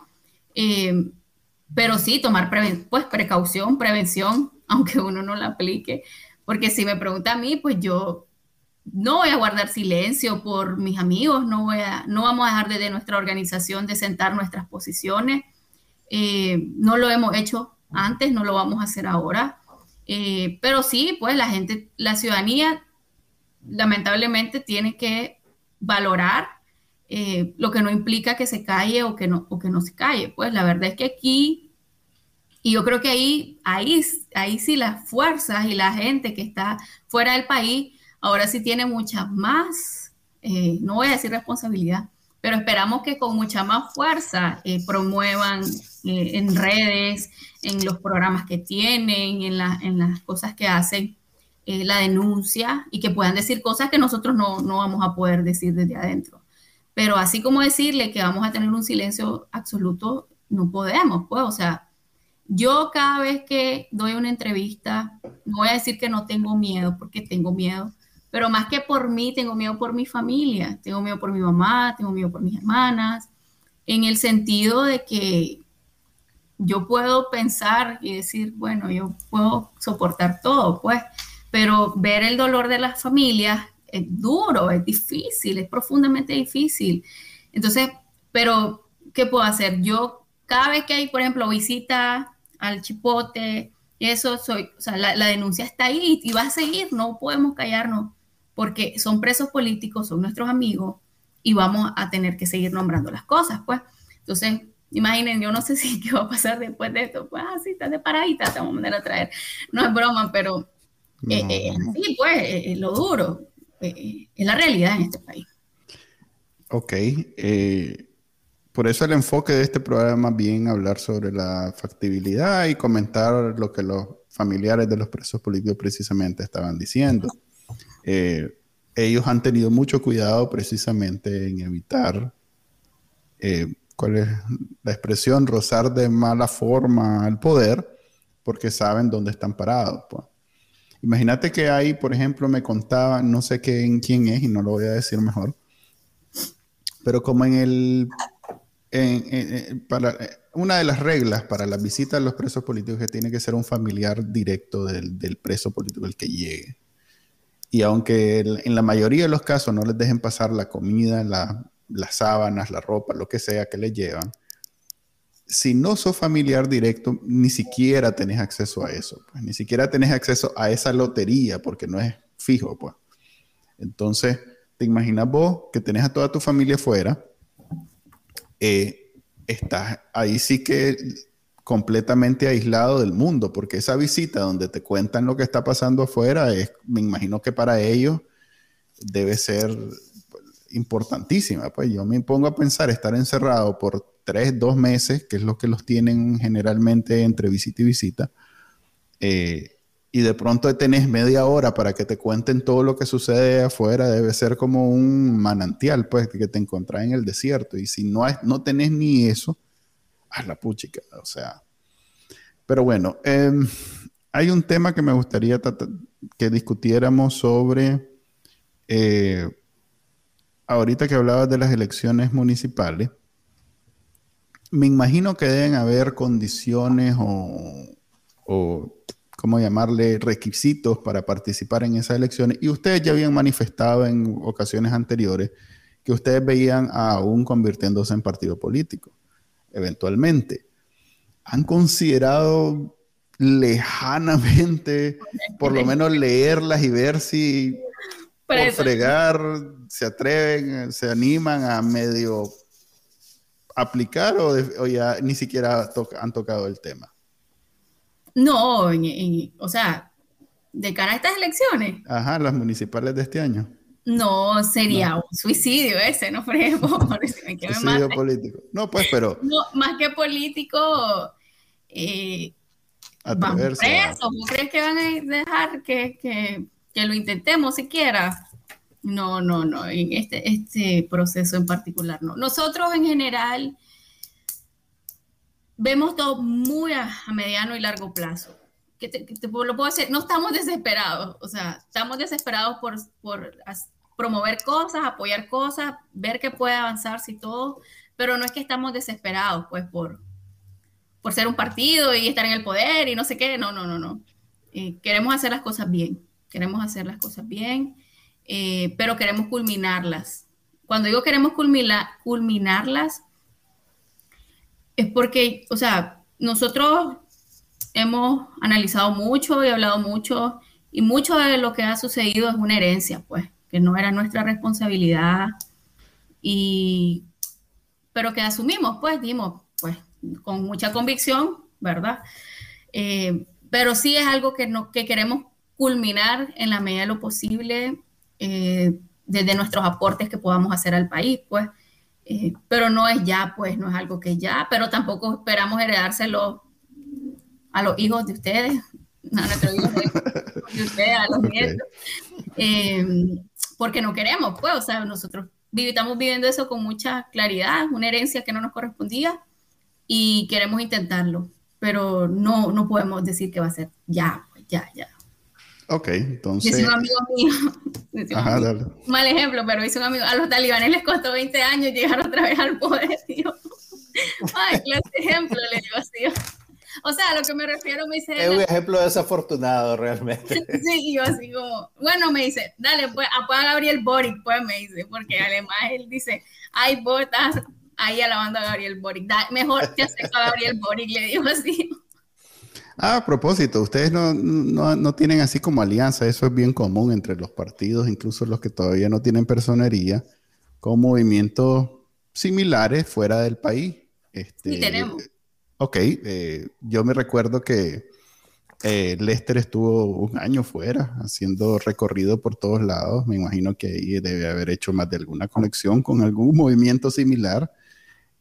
Eh, pero sí, tomar pues, precaución, prevención, aunque uno no la aplique, porque si me pregunta a mí, pues yo no voy a guardar silencio por mis amigos, no, voy a, no vamos a dejar de, nuestra organización de sentar nuestras posiciones, eh, no lo hemos hecho antes, no lo vamos a hacer ahora, eh, pero sí, pues la gente, la ciudadanía lamentablemente tiene que valorar eh, lo que no implica que se calle o que no, o que no se calle. Pues la verdad es que aquí, y yo creo que ahí, ahí, ahí sí las fuerzas y la gente que está fuera del país, ahora sí tiene mucha más, eh, no voy a decir responsabilidad, pero esperamos que con mucha más fuerza eh, promuevan en redes, en los programas que tienen, en, en las cosas que hacen, la denuncia y que puedan decir cosas que nosotros no, no vamos a poder decir desde adentro. Pero así como decirle que vamos a tener un silencio absoluto, no podemos, pues, o sea, yo cada vez que doy una entrevista, no voy a decir que no tengo miedo, porque tengo miedo, pero más que por mí, tengo miedo por mi familia, tengo miedo por mi mamá, tengo miedo por mis hermanas, en el sentido de que yo puedo pensar y decir, bueno, yo puedo soportar todo, pues, pero ver el dolor de las familias es duro, es difícil, es profundamente difícil. Entonces, pero, ¿qué puedo hacer? Yo, cada vez que hay, por ejemplo, visita al chipote, eso soy, o sea, la, denuncia está ahí y va a seguir, no podemos callarnos, porque son presos políticos, son nuestros amigos y vamos a tener que seguir nombrando las cosas, pues. Entonces, imaginen, yo no sé si qué va a pasar después de esto, pues así, ah, está de paradita, te vamos a mandar a traer. No es broma, pero eh, eh, sí, pues, eh, lo duro. Eh, es la realidad en este país. Ok. Eh, por eso el enfoque de este programa es bien hablar sobre la factibilidad y comentar lo que los familiares de los presos políticos precisamente estaban diciendo. Eh, ellos han tenido mucho cuidado precisamente en evitar, ¿cuál es la expresión? Rozar de mala forma al poder porque saben dónde están parados. Pues. Imagínate que ahí, por ejemplo, me contaba, no sé quién es y no lo voy a decir mejor, pero como en el, para, una de las reglas para la visita a los presos políticos es que tiene que ser un familiar directo del, preso político el que llegue. Y aunque en la mayoría de los casos no les dejen pasar la comida, las sábanas, la ropa, lo que sea que les llevan, si no sos familiar directo, ni siquiera tenés acceso a eso, pues, ni siquiera tenés acceso a esa lotería porque no es fijo, pues. Entonces, te imaginas vos que tenés a toda tu familia fuera, eh, estás ahí sí que completamente aislado del mundo, porque esa visita donde te cuentan lo que está pasando afuera, es, me imagino que para ellos debe ser importantísima. Pues yo me pongo a pensar estar encerrado por tres, dos meses, que es lo que los tienen generalmente entre visita y visita, eh, y de pronto tenés media hora para que te cuenten todo lo que sucede afuera, debe ser como un manantial, pues, que te encontrás en el desierto. Y si no, no tenés ni eso, haz la puchica, o sea. Pero bueno, em, hay un tema que me gustaría que discutiéramos sobre, eh, ahorita que hablabas de las elecciones municipales, me imagino que deben haber condiciones o, o ¿cómo llamarle?, requisitos para participar en esas elecciones. Y ustedes ya habían manifestado en ocasiones anteriores que ustedes veían aún convirtiéndose en partido político, eventualmente. ¿Han considerado lejanamente, por lo menos leerlas y ver si por fregar se atreven, se animan a medio aplicar o, ya ni siquiera han tocado el tema? No, o sea, de cara a estas elecciones. Ajá, las municipales de este año. No, sería un suicidio ese, ¿no? Por suicidio político. No, pues, pero. No, más que político, eh, vamos presos. crees que van a dejar que, que, que, lo intentemos siquiera? No, no, no, en este, este proceso en particular no. Nosotros en general vemos todo muy a, mediano y largo plazo. Que te, lo puedo decir, no estamos desesperados, o sea, estamos desesperados por, promover cosas, apoyar cosas, ver que puede avanzar y todo, pero no es que estamos desesperados, pues, por, por ser un partido y estar en el poder y no sé qué, no, no, no, no. Eh, queremos hacer las cosas bien, queremos hacer las cosas bien, eh, pero queremos culminarlas. Cuando digo queremos culminarlas, es porque, o sea, nosotros hemos analizado mucho y hablado mucho y mucho de lo que ha sucedido es una herencia, pues, que no era nuestra responsabilidad y, pero que asumimos, pues, dimos, pues, con mucha convicción, ¿verdad? Eh, pero sí es algo que, no, que queremos culminar en la medida de lo posible eh, desde nuestros aportes que podamos hacer al país, pues. Eh, pero no es ya, pues no es algo que ya, pero tampoco esperamos heredárselo a los hijos de ustedes, a nuestros hijos de, ustedes, a los nietos, eh, porque no queremos, pues, o sea, nosotros estamos viviendo eso con mucha claridad, una herencia que no nos correspondía y queremos intentarlo, pero no, no podemos decir que va a ser ya, pues, ya, ya. Ok, entonces. Es un amigo mío. Ajá, dale. Mal ejemplo, pero hice un amigo. A los talibanes les costó 20 años llegar otra vez al poder, tío. Ay, clase ejemplo, le digo así. O sea, a lo que me refiero me dice. Es un ejemplo desafortunado, realmente. sí, y yo así como. Bueno, me dice, dale, pues apaga a Gabriel Boric, pues me dice, porque además él dice, hay botas ahí alabando a Gabriel Boric. mejor te acerco a Gabriel Boric, le digo así. Ah, a propósito, ustedes no, no, no, tienen así como alianza, eso es bien común entre los partidos, incluso los que todavía no tienen personería, con movimientos similares fuera del país. Este, sí, tenemos. Ok, eh, yo me recuerdo que eh, Lester estuvo un año fuera haciendo recorrido por todos lados. Me imagino que ahí debe haber hecho más de alguna conexión con algún movimiento similar.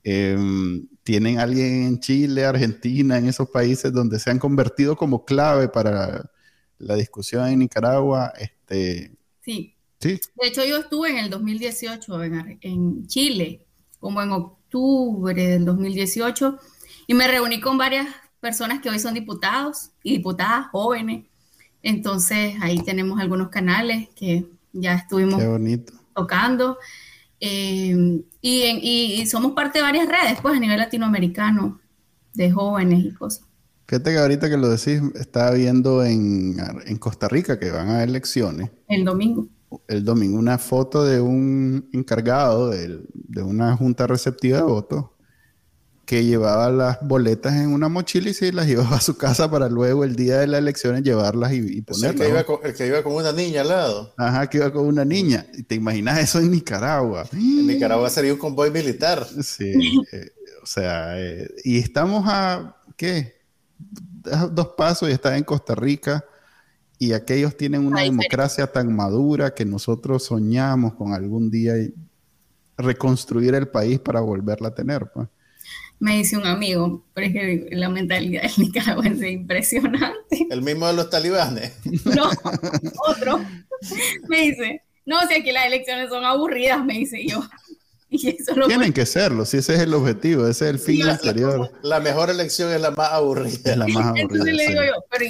Em, ¿Tienen alguien en Chile, Argentina, en esos países donde se han convertido como clave para la discusión en Nicaragua? Este, sí. sí. De hecho, yo estuve en el 2018 en, en Chile, como en octubre del 2018, y me reuní con varias personas que hoy son diputados y diputadas jóvenes. Entonces, ahí tenemos algunos canales que ya estuvimos tocando. Eh, y, somos parte de varias redes, pues, a nivel latinoamericano, de jóvenes y cosas. Fíjate que ahorita que lo decís, estaba viendo en, Costa Rica que van a elecciones. El domingo. El domingo, una foto de un encargado de, de una junta receptiva de votos que llevaba las boletas en una mochila y se las llevaba a su casa para luego el día de las elecciones llevarlas y, ponerlas. el, que iba con, el que iba con una niña al lado. Ajá, que iba con una niña. ¿Te imaginas eso en Nicaragua? En Nicaragua sería un convoy militar. Sí, eh, o sea, eh, y estamos a, ¿qué? Dos pasos y está en Costa Rica y aquellos tienen una democracia tan madura que nosotros soñamos con algún día reconstruir el país para volverla a tener. Pues me dice un amigo, pero es que la mentalidad del nicaragüense es impresionante. El mismo de los talibanes. No, otro. Me dice, no, si aquí las elecciones son aburridas, me dice yo. Y eso lo Tienen que serlo, si ese es el objetivo, ese es el fin exterior. La mejor elección es la más aburrida. Es la más aburrida. Entonces le digo yo, pero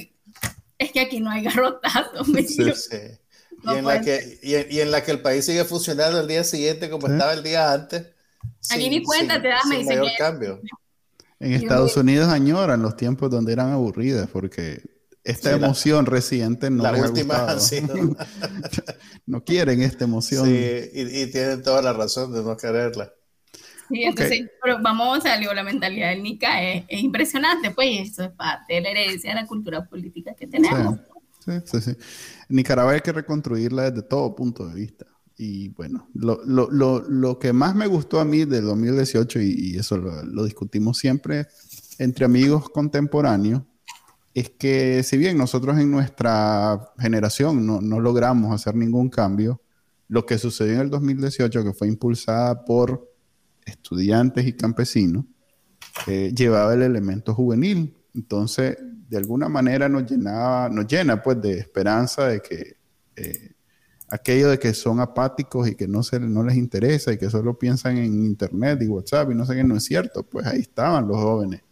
es que aquí no hay garrotazo, me sí, sí. y, en la que, y, en, la que el país sigue funcionando el día siguiente como estaba el día antes. Aquí ni cuenta te das, me dice. cambio. En Estados Unidos añoran los tiempos donde eran aburridas porque esta emoción reciente no les ha gustado. no quieren esta emoción. Sí, y, tienen toda la razón de no quererla. Sí, entonces, pero vamos a la mentalidad del NICA es, impresionante, pues, eso es parte de la herencia de la cultura política que tenemos. Sí, sí, sí. Nicaragua hay que reconstruirla desde todo punto de vista. Y bueno, lo, lo, lo, lo que más me gustó a mí del 2018, y, eso lo discutimos siempre entre amigos contemporáneos, es que si bien nosotros en nuestra generación no, no, logramos hacer ningún cambio, lo que sucedió en el 2018, que fue impulsada por estudiantes y campesinos, eh, llevaba el elemento juvenil. Entonces, de alguna manera nos llenaba, nos llena pues de esperanza de que eh, aquello de que son apáticos y que no, se, no les interesa y que solo piensan en internet y WhatsApp y no sé qué, no es cierto, pues ahí estaban los jóvenes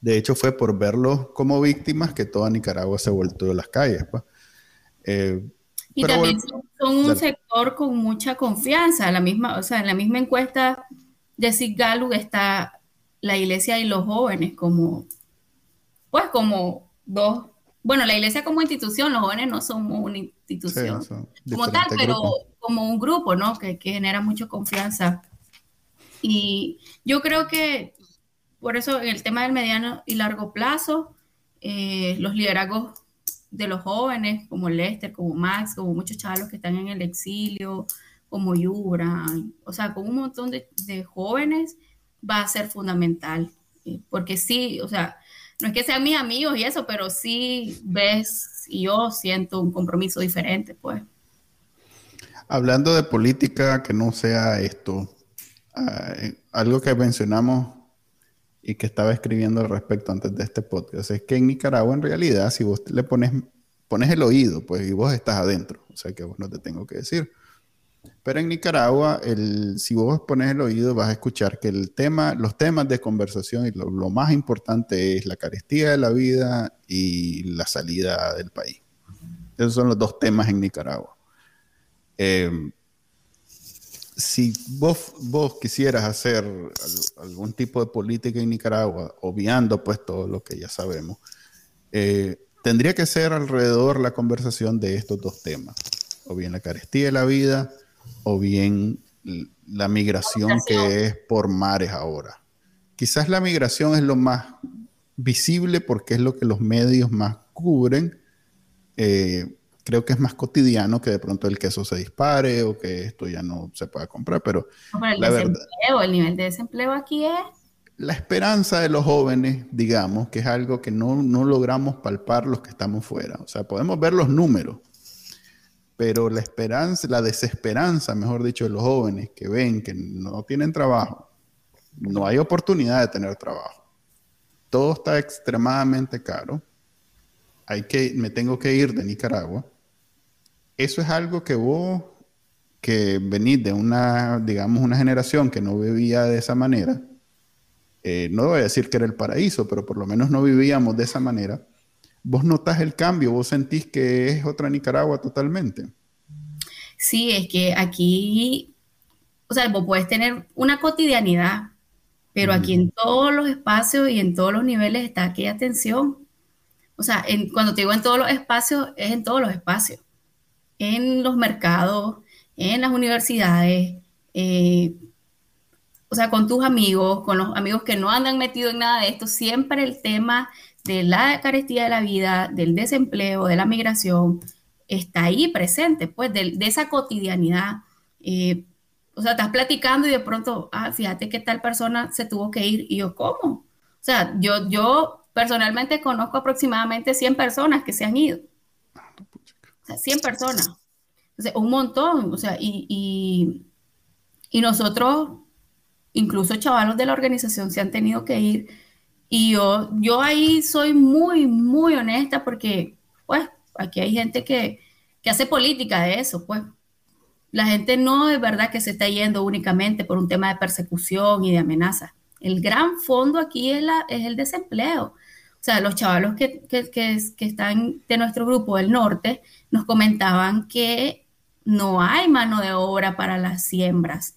de hecho, fue por verlos como víctimas que toda Nicaragua se volvió de las calles. Pues. Eh, y también son, un sector con mucha confianza. La misma, o sea, en la misma encuesta de Sig Gallup está la iglesia y los jóvenes como, pues como dos, bueno, la iglesia como institución, los jóvenes no somos una institución como tal, pero como un grupo, ¿no? Que, que genera mucha confianza. Y yo creo que por eso en el tema del mediano y largo plazo, eh, los liderazgos de los jóvenes, como Lester, como Max, como muchos chavos que están en el exilio, como Yura, o sea, con un montón de, jóvenes, va a ser fundamental. Eh, porque sí, o sea, no es que sean mis amigos y eso, pero sí ves y yo siento un compromiso diferente, pues. Hablando de política que no sea esto, ah, algo que mencionamos y que estaba escribiendo al respecto antes de este podcast, es que en Nicaragua en realidad si vos le pones, pones el oído, pues y vos estás adentro, o sea que vos no te tengo que decir. Pero en Nicaragua, el, si vos pones el oído, vas a escuchar que el tema, los temas de conversación y lo, más importante es la carestía de la vida y la salida del país. Esos son los dos temas en Nicaragua. Eh, si vos, vos quisieras hacer algún tipo de política en Nicaragua, obviando pues todo lo que ya sabemos, eh, tendría que ser alrededor la conversación de estos dos temas, o bien la carestía de la vida, o bien la migración que es por mares ahora. Quizás la migración es lo más visible porque es lo que los medios más cubren. Eh, creo que es más cotidiano que de pronto el queso se dispare o que esto ya no se pueda comprar, pero, el la verdad, el nivel de desempleo aquí es... La esperanza de los jóvenes, digamos, que es algo que no, no logramos palpar los que estamos fuera. O sea, podemos ver los números, pero la esperanza, la desesperanza, mejor dicho, de los jóvenes que ven que no tienen trabajo, no hay oportunidad de tener trabajo. Todo está extremadamente caro. Hay que, me tengo que ir de Nicaragua eso es algo que vos, que venís de una, digamos, una generación que no vivía de esa manera, eh, no voy a decir que era el paraíso, pero por lo menos no vivíamos de esa manera, vos notas el cambio, vos sentís que es otra Nicaragua totalmente. Sí, es que aquí, o sea, vos puedes tener una cotidianidad, pero aquí en todos los espacios y en todos los niveles está aquella tensión. O sea, cuando te digo en todos los espacios, es en todos los espacios en los mercados, en las universidades, eh, o sea, con tus amigos, con los amigos que no andan metidos en nada de esto, siempre el tema de la carestía de la vida, del desempleo, de la migración, está ahí presente, pues, de, esa cotidianidad. Eh, o sea, estás platicando y de pronto, ah, fíjate que tal persona se tuvo que ir. Y yo, ¿cómo? O sea, yo, yo personalmente conozco aproximadamente 100 personas que se han ido. 100 personas. un montón. O sea, y, y, nosotros, incluso chavalos de la organización, se han tenido que ir. Y yo, yo ahí soy muy, muy honesta porque, pues, aquí hay gente que, que hace política de eso, pues. La gente no es verdad que se está yendo únicamente por un tema de persecución y de amenaza. El gran fondo aquí es, la, es el desempleo. O sea, los chavalos que, que, que, están de nuestro grupo del norte nos comentaban que no hay mano de obra para las siembras.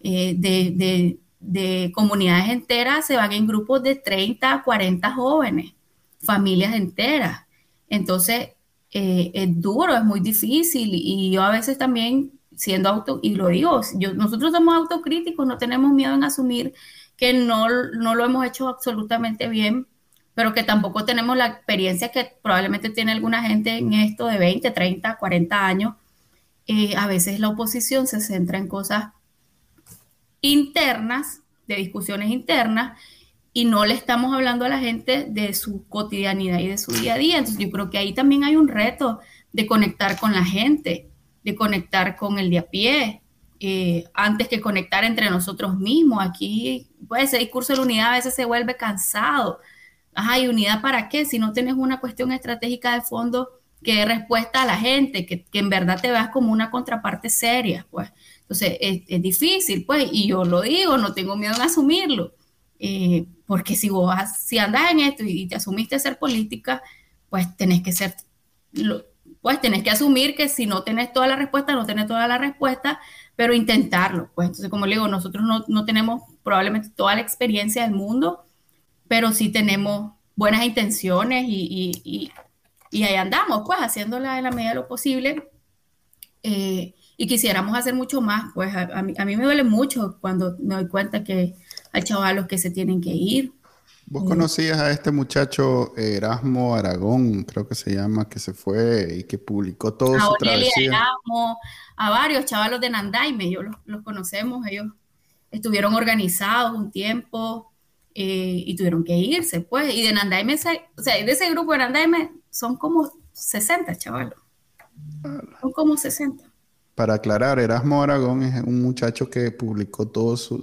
Eh, de, de, comunidades enteras se van en grupos de 30 a 40 jóvenes, familias enteras. Entonces, eh, es duro, es muy difícil y yo a veces también siendo auto, y lo digo, nosotros somos autocríticos, no tenemos miedo en asumir que no, no lo hemos hecho absolutamente bien, pero que tampoco tenemos la experiencia que probablemente tiene alguna gente en esto de 20, 30, 40 años. Eh, a veces la oposición se centra en cosas internas, de discusiones internas, y no le estamos hablando a la gente de su cotidianidad y de su día a día. Entonces yo creo que ahí también hay un reto de conectar con la gente, de conectar con el de a pie, eh, antes que conectar entre nosotros mismos. Aquí, pues ese discurso de la unidad a veces se vuelve cansado. Ajá, ¿y unidad para qué? Si no tienes una cuestión estratégica de fondo que dé respuesta a la gente, que, en verdad te veas como una contraparte seria, pues. Entonces, es, difícil, pues, y yo lo digo, no tengo miedo en asumirlo, eh, porque si vos si andas en esto y te asumiste ser política, pues tenés que ser, pues tenés que asumir que si no tenés toda la respuesta, no tenés toda la respuesta, pero intentarlo, pues. Entonces, como le digo, nosotros no, no tenemos probablemente toda la experiencia del mundo, pero sí tenemos buenas intenciones y, y, y, ahí andamos, pues, haciéndola en la medida de lo posible. Eh, y quisiéramos hacer mucho más, pues a, mí, a, mí, me duele mucho cuando me doy cuenta que hay chavalos que se tienen que ir. ¿Vos conocías a este muchacho Erasmo Aragón, creo que se llama, que se fue y que publicó todo a su travesía? Erasmo, a varios chavalos de Nandaime, yo los, los conocemos, ellos estuvieron organizados un tiempo, eh, y tuvieron que irse, pues. Y de Nandaime, o sea, de ese grupo de Nandaime son como 60, chavalos. Son como 60. Para aclarar, Erasmo Aragón es un muchacho que publicó todo su,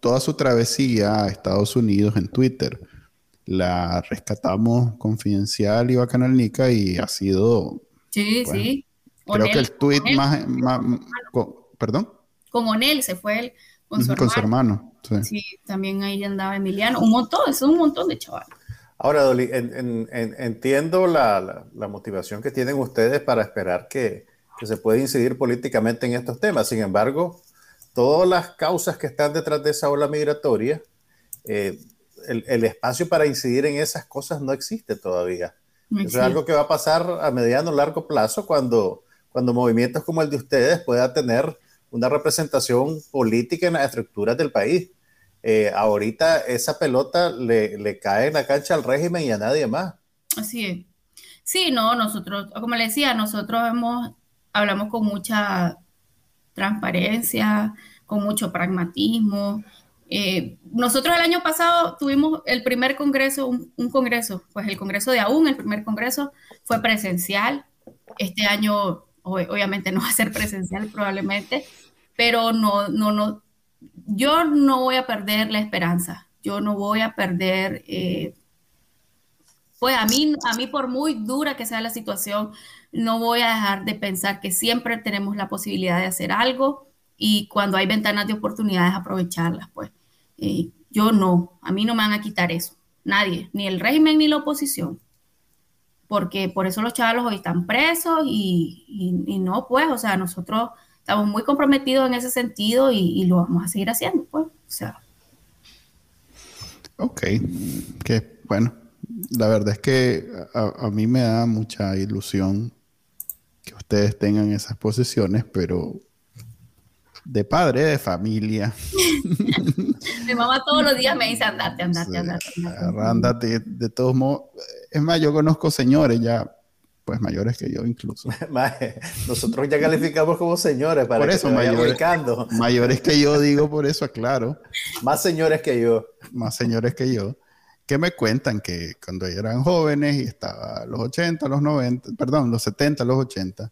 toda su travesía a Estados Unidos en Twitter. La rescatamos confidencial y bacanalnica y ha sido. Sí, sí. Creo que el tweet más, ¿Perdón? Con Onel se fue él con su hermano. Sí. también ahí andaba Emiliano. Un montón, es un montón de chavales. Ahora, Dolly, entiendo la, motivación que tienen ustedes para esperar que, se pueda incidir políticamente en estos temas. Sin embargo, todas las causas que están detrás de esa ola migratoria, eh, el, espacio para incidir en esas cosas no existe todavía. Eso es algo que va a pasar a mediano o largo plazo cuando, cuando movimientos como el de ustedes puedan tener una representación política en las estructuras del país. Eh, ahorita esa pelota le, cae en la cancha al régimen y a nadie más. Así es. Sí, no, nosotros, como le decía, nosotros hemos, hablamos con mucha transparencia, con mucho pragmatismo. Eh, nosotros el año pasado tuvimos el primer congreso, un, congreso, pues el congreso de aún, el primer congreso fue presencial. Este año obviamente no va a ser presencial probablemente, pero no, no, no, yo no voy a perder la esperanza, yo no voy a perder, eh, pues a mí, a mí por muy dura que sea la situación, no voy a dejar de pensar que siempre tenemos la posibilidad de hacer algo y cuando hay ventanas de oportunidades aprovecharlas, pues eh, yo no, a mí no me van a quitar eso, nadie, ni el régimen ni la oposición porque por eso los chavalos hoy están presos y, y, no, pues, o sea, nosotros estamos muy comprometidos en ese sentido y, lo vamos a seguir haciendo, pues, o sea. Ok, que bueno, la verdad es que a, mí me da mucha ilusión que ustedes tengan esas posiciones, pero de padre, de familia. Mi mamá todos los días me dice, andate, andate, andate. Andate, de todos modos. Es más, yo conozco señores ya pues mayores que yo incluso. Nosotros ya calificamos como señores para por eso, que mayores, mayores que yo digo, por eso aclaro. Más señores que yo. Más señores que yo. Que me cuentan que cuando eran jóvenes y estaba los 80, los 90, perdón, los 70, los 80,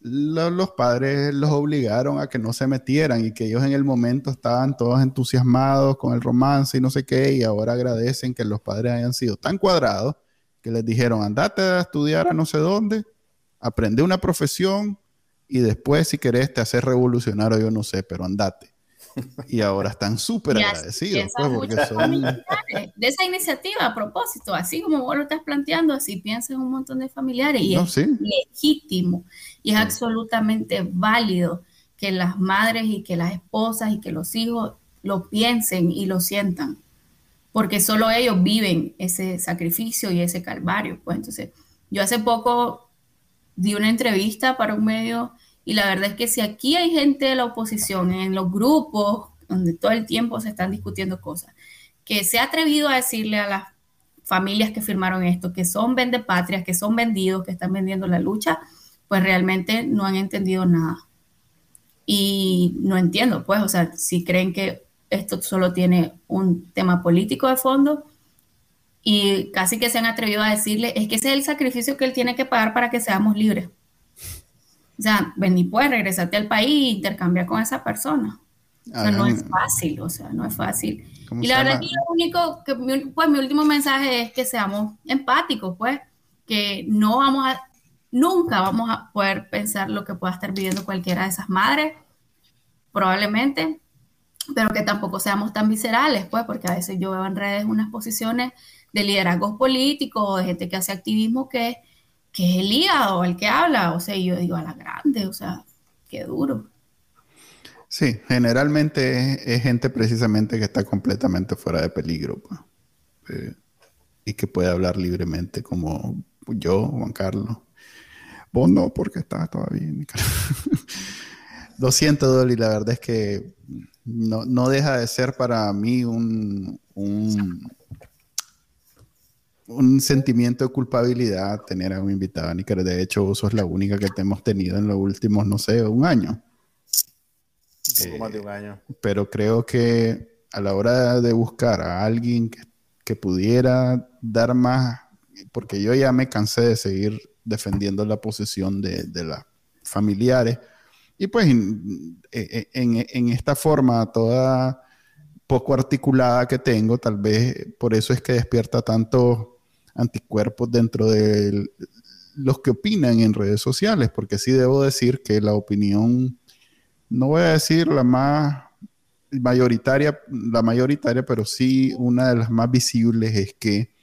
los padres los obligaron a que no se metieran y que ellos en el momento estaban todos entusiasmados con el romance y no sé qué, y ahora agradecen que los padres hayan sido tan cuadrados que les dijeron, andate a estudiar a no sé dónde, aprende una profesión y después si querés te haces revolucionario, yo no sé, pero andate y ahora están súper agradecidos. Pues, de esa iniciativa, a propósito, así como vos lo estás planteando, así piensan un montón de familiares y es legítimo y es absolutamente válido que las madres y que las esposas y que los hijos lo piensen y lo sientan, porque solo ellos viven ese sacrificio y ese calvario. Pues entonces, yo hace poco di una entrevista para un medio y la verdad es que si aquí hay gente de la oposición en los grupos donde todo el tiempo se están discutiendo cosas, que se ha atrevido a decirle a las familias que firmaron esto, que son vendepatrias, que son vendidos, que están vendiendo la lucha, pues realmente no han entendido nada. Y no entiendo, pues, o sea, si creen que esto solo tiene un tema político de fondo y casi que se han atrevido a decirle, es que ese es el sacrificio que él tiene que pagar para que seamos libres. O sea, vení pues, regresarte al país e intercambiar con esa persona. O sea, no es fácil, o sea, no es fácil. Y la verdad es que lo único, que pues mi último mensaje es que seamos empáticos, pues, que no vamos a, nunca vamos a poder pensar lo que pueda estar viviendo cualquiera de esas madres, probablemente, pero que tampoco seamos tan viscerales, pues, porque a veces yo veo en redes unas posiciones de liderazgos políticos, de gente que hace activismo que que es el hígado el que habla, o sea, yo digo a la grande, o sea, qué duro. Sí, generalmente es, gente precisamente que está completamente fuera de peligro pues. eh, y que puede hablar libremente como yo, Juan Carlos. Vos no, porque estás todavía en mi cara. Lo siento, Dolly, la verdad es que no, no deja de ser para mí un, un sentimiento de culpabilidad tener a un invitado, Nícar. De hecho, vos sos la única que te hemos tenido en los últimos, no sé, un año. Un más de un año. Pero creo que a la hora de buscar a alguien que, pudiera dar más, porque yo ya me cansé de seguir defendiendo la posición de, de las familiares, y pues en, en, esta forma toda poco articulada que tengo, tal vez por eso es que despierta tanto anticuerpos dentro de los que opinan en redes sociales, porque sí debo decir que la opinión, no voy a decir la más mayoritaria, la mayoritaria, pero sí una de las más visibles es que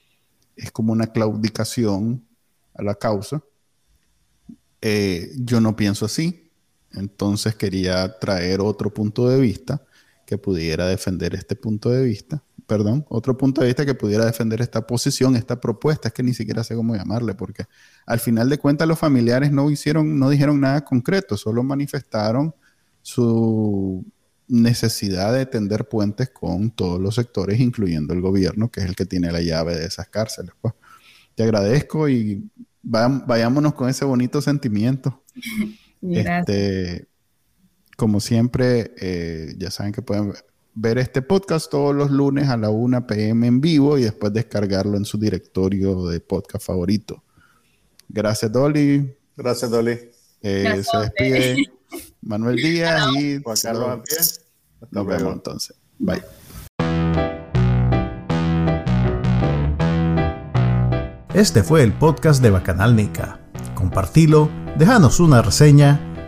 es como una claudicación a la causa. Eh, yo no pienso así, entonces quería traer otro punto de vista que pudiera defender este punto de vista perdón, otro punto de vista que pudiera defender esta posición, esta propuesta, es que ni siquiera sé cómo llamarle, porque al final de cuentas los familiares no hicieron, no dijeron nada concreto, solo manifestaron su necesidad de tender puentes con todos los sectores, incluyendo el gobierno, que es el que tiene la llave de esas cárceles. Pues. Te agradezco y vayámonos con ese bonito sentimiento. Este, como siempre, eh, ya saben que pueden ver este podcast todos los lunes a la 1 pm en vivo y después descargarlo en su directorio de podcast favorito. Gracias, Dolly. Gracias, Dolly. Eh, se despide Manuel Díaz y Juan Carlos Nos vemos entonces. Bye. Este fue el podcast de Bacanal Nica. Compartilo, déjanos una reseña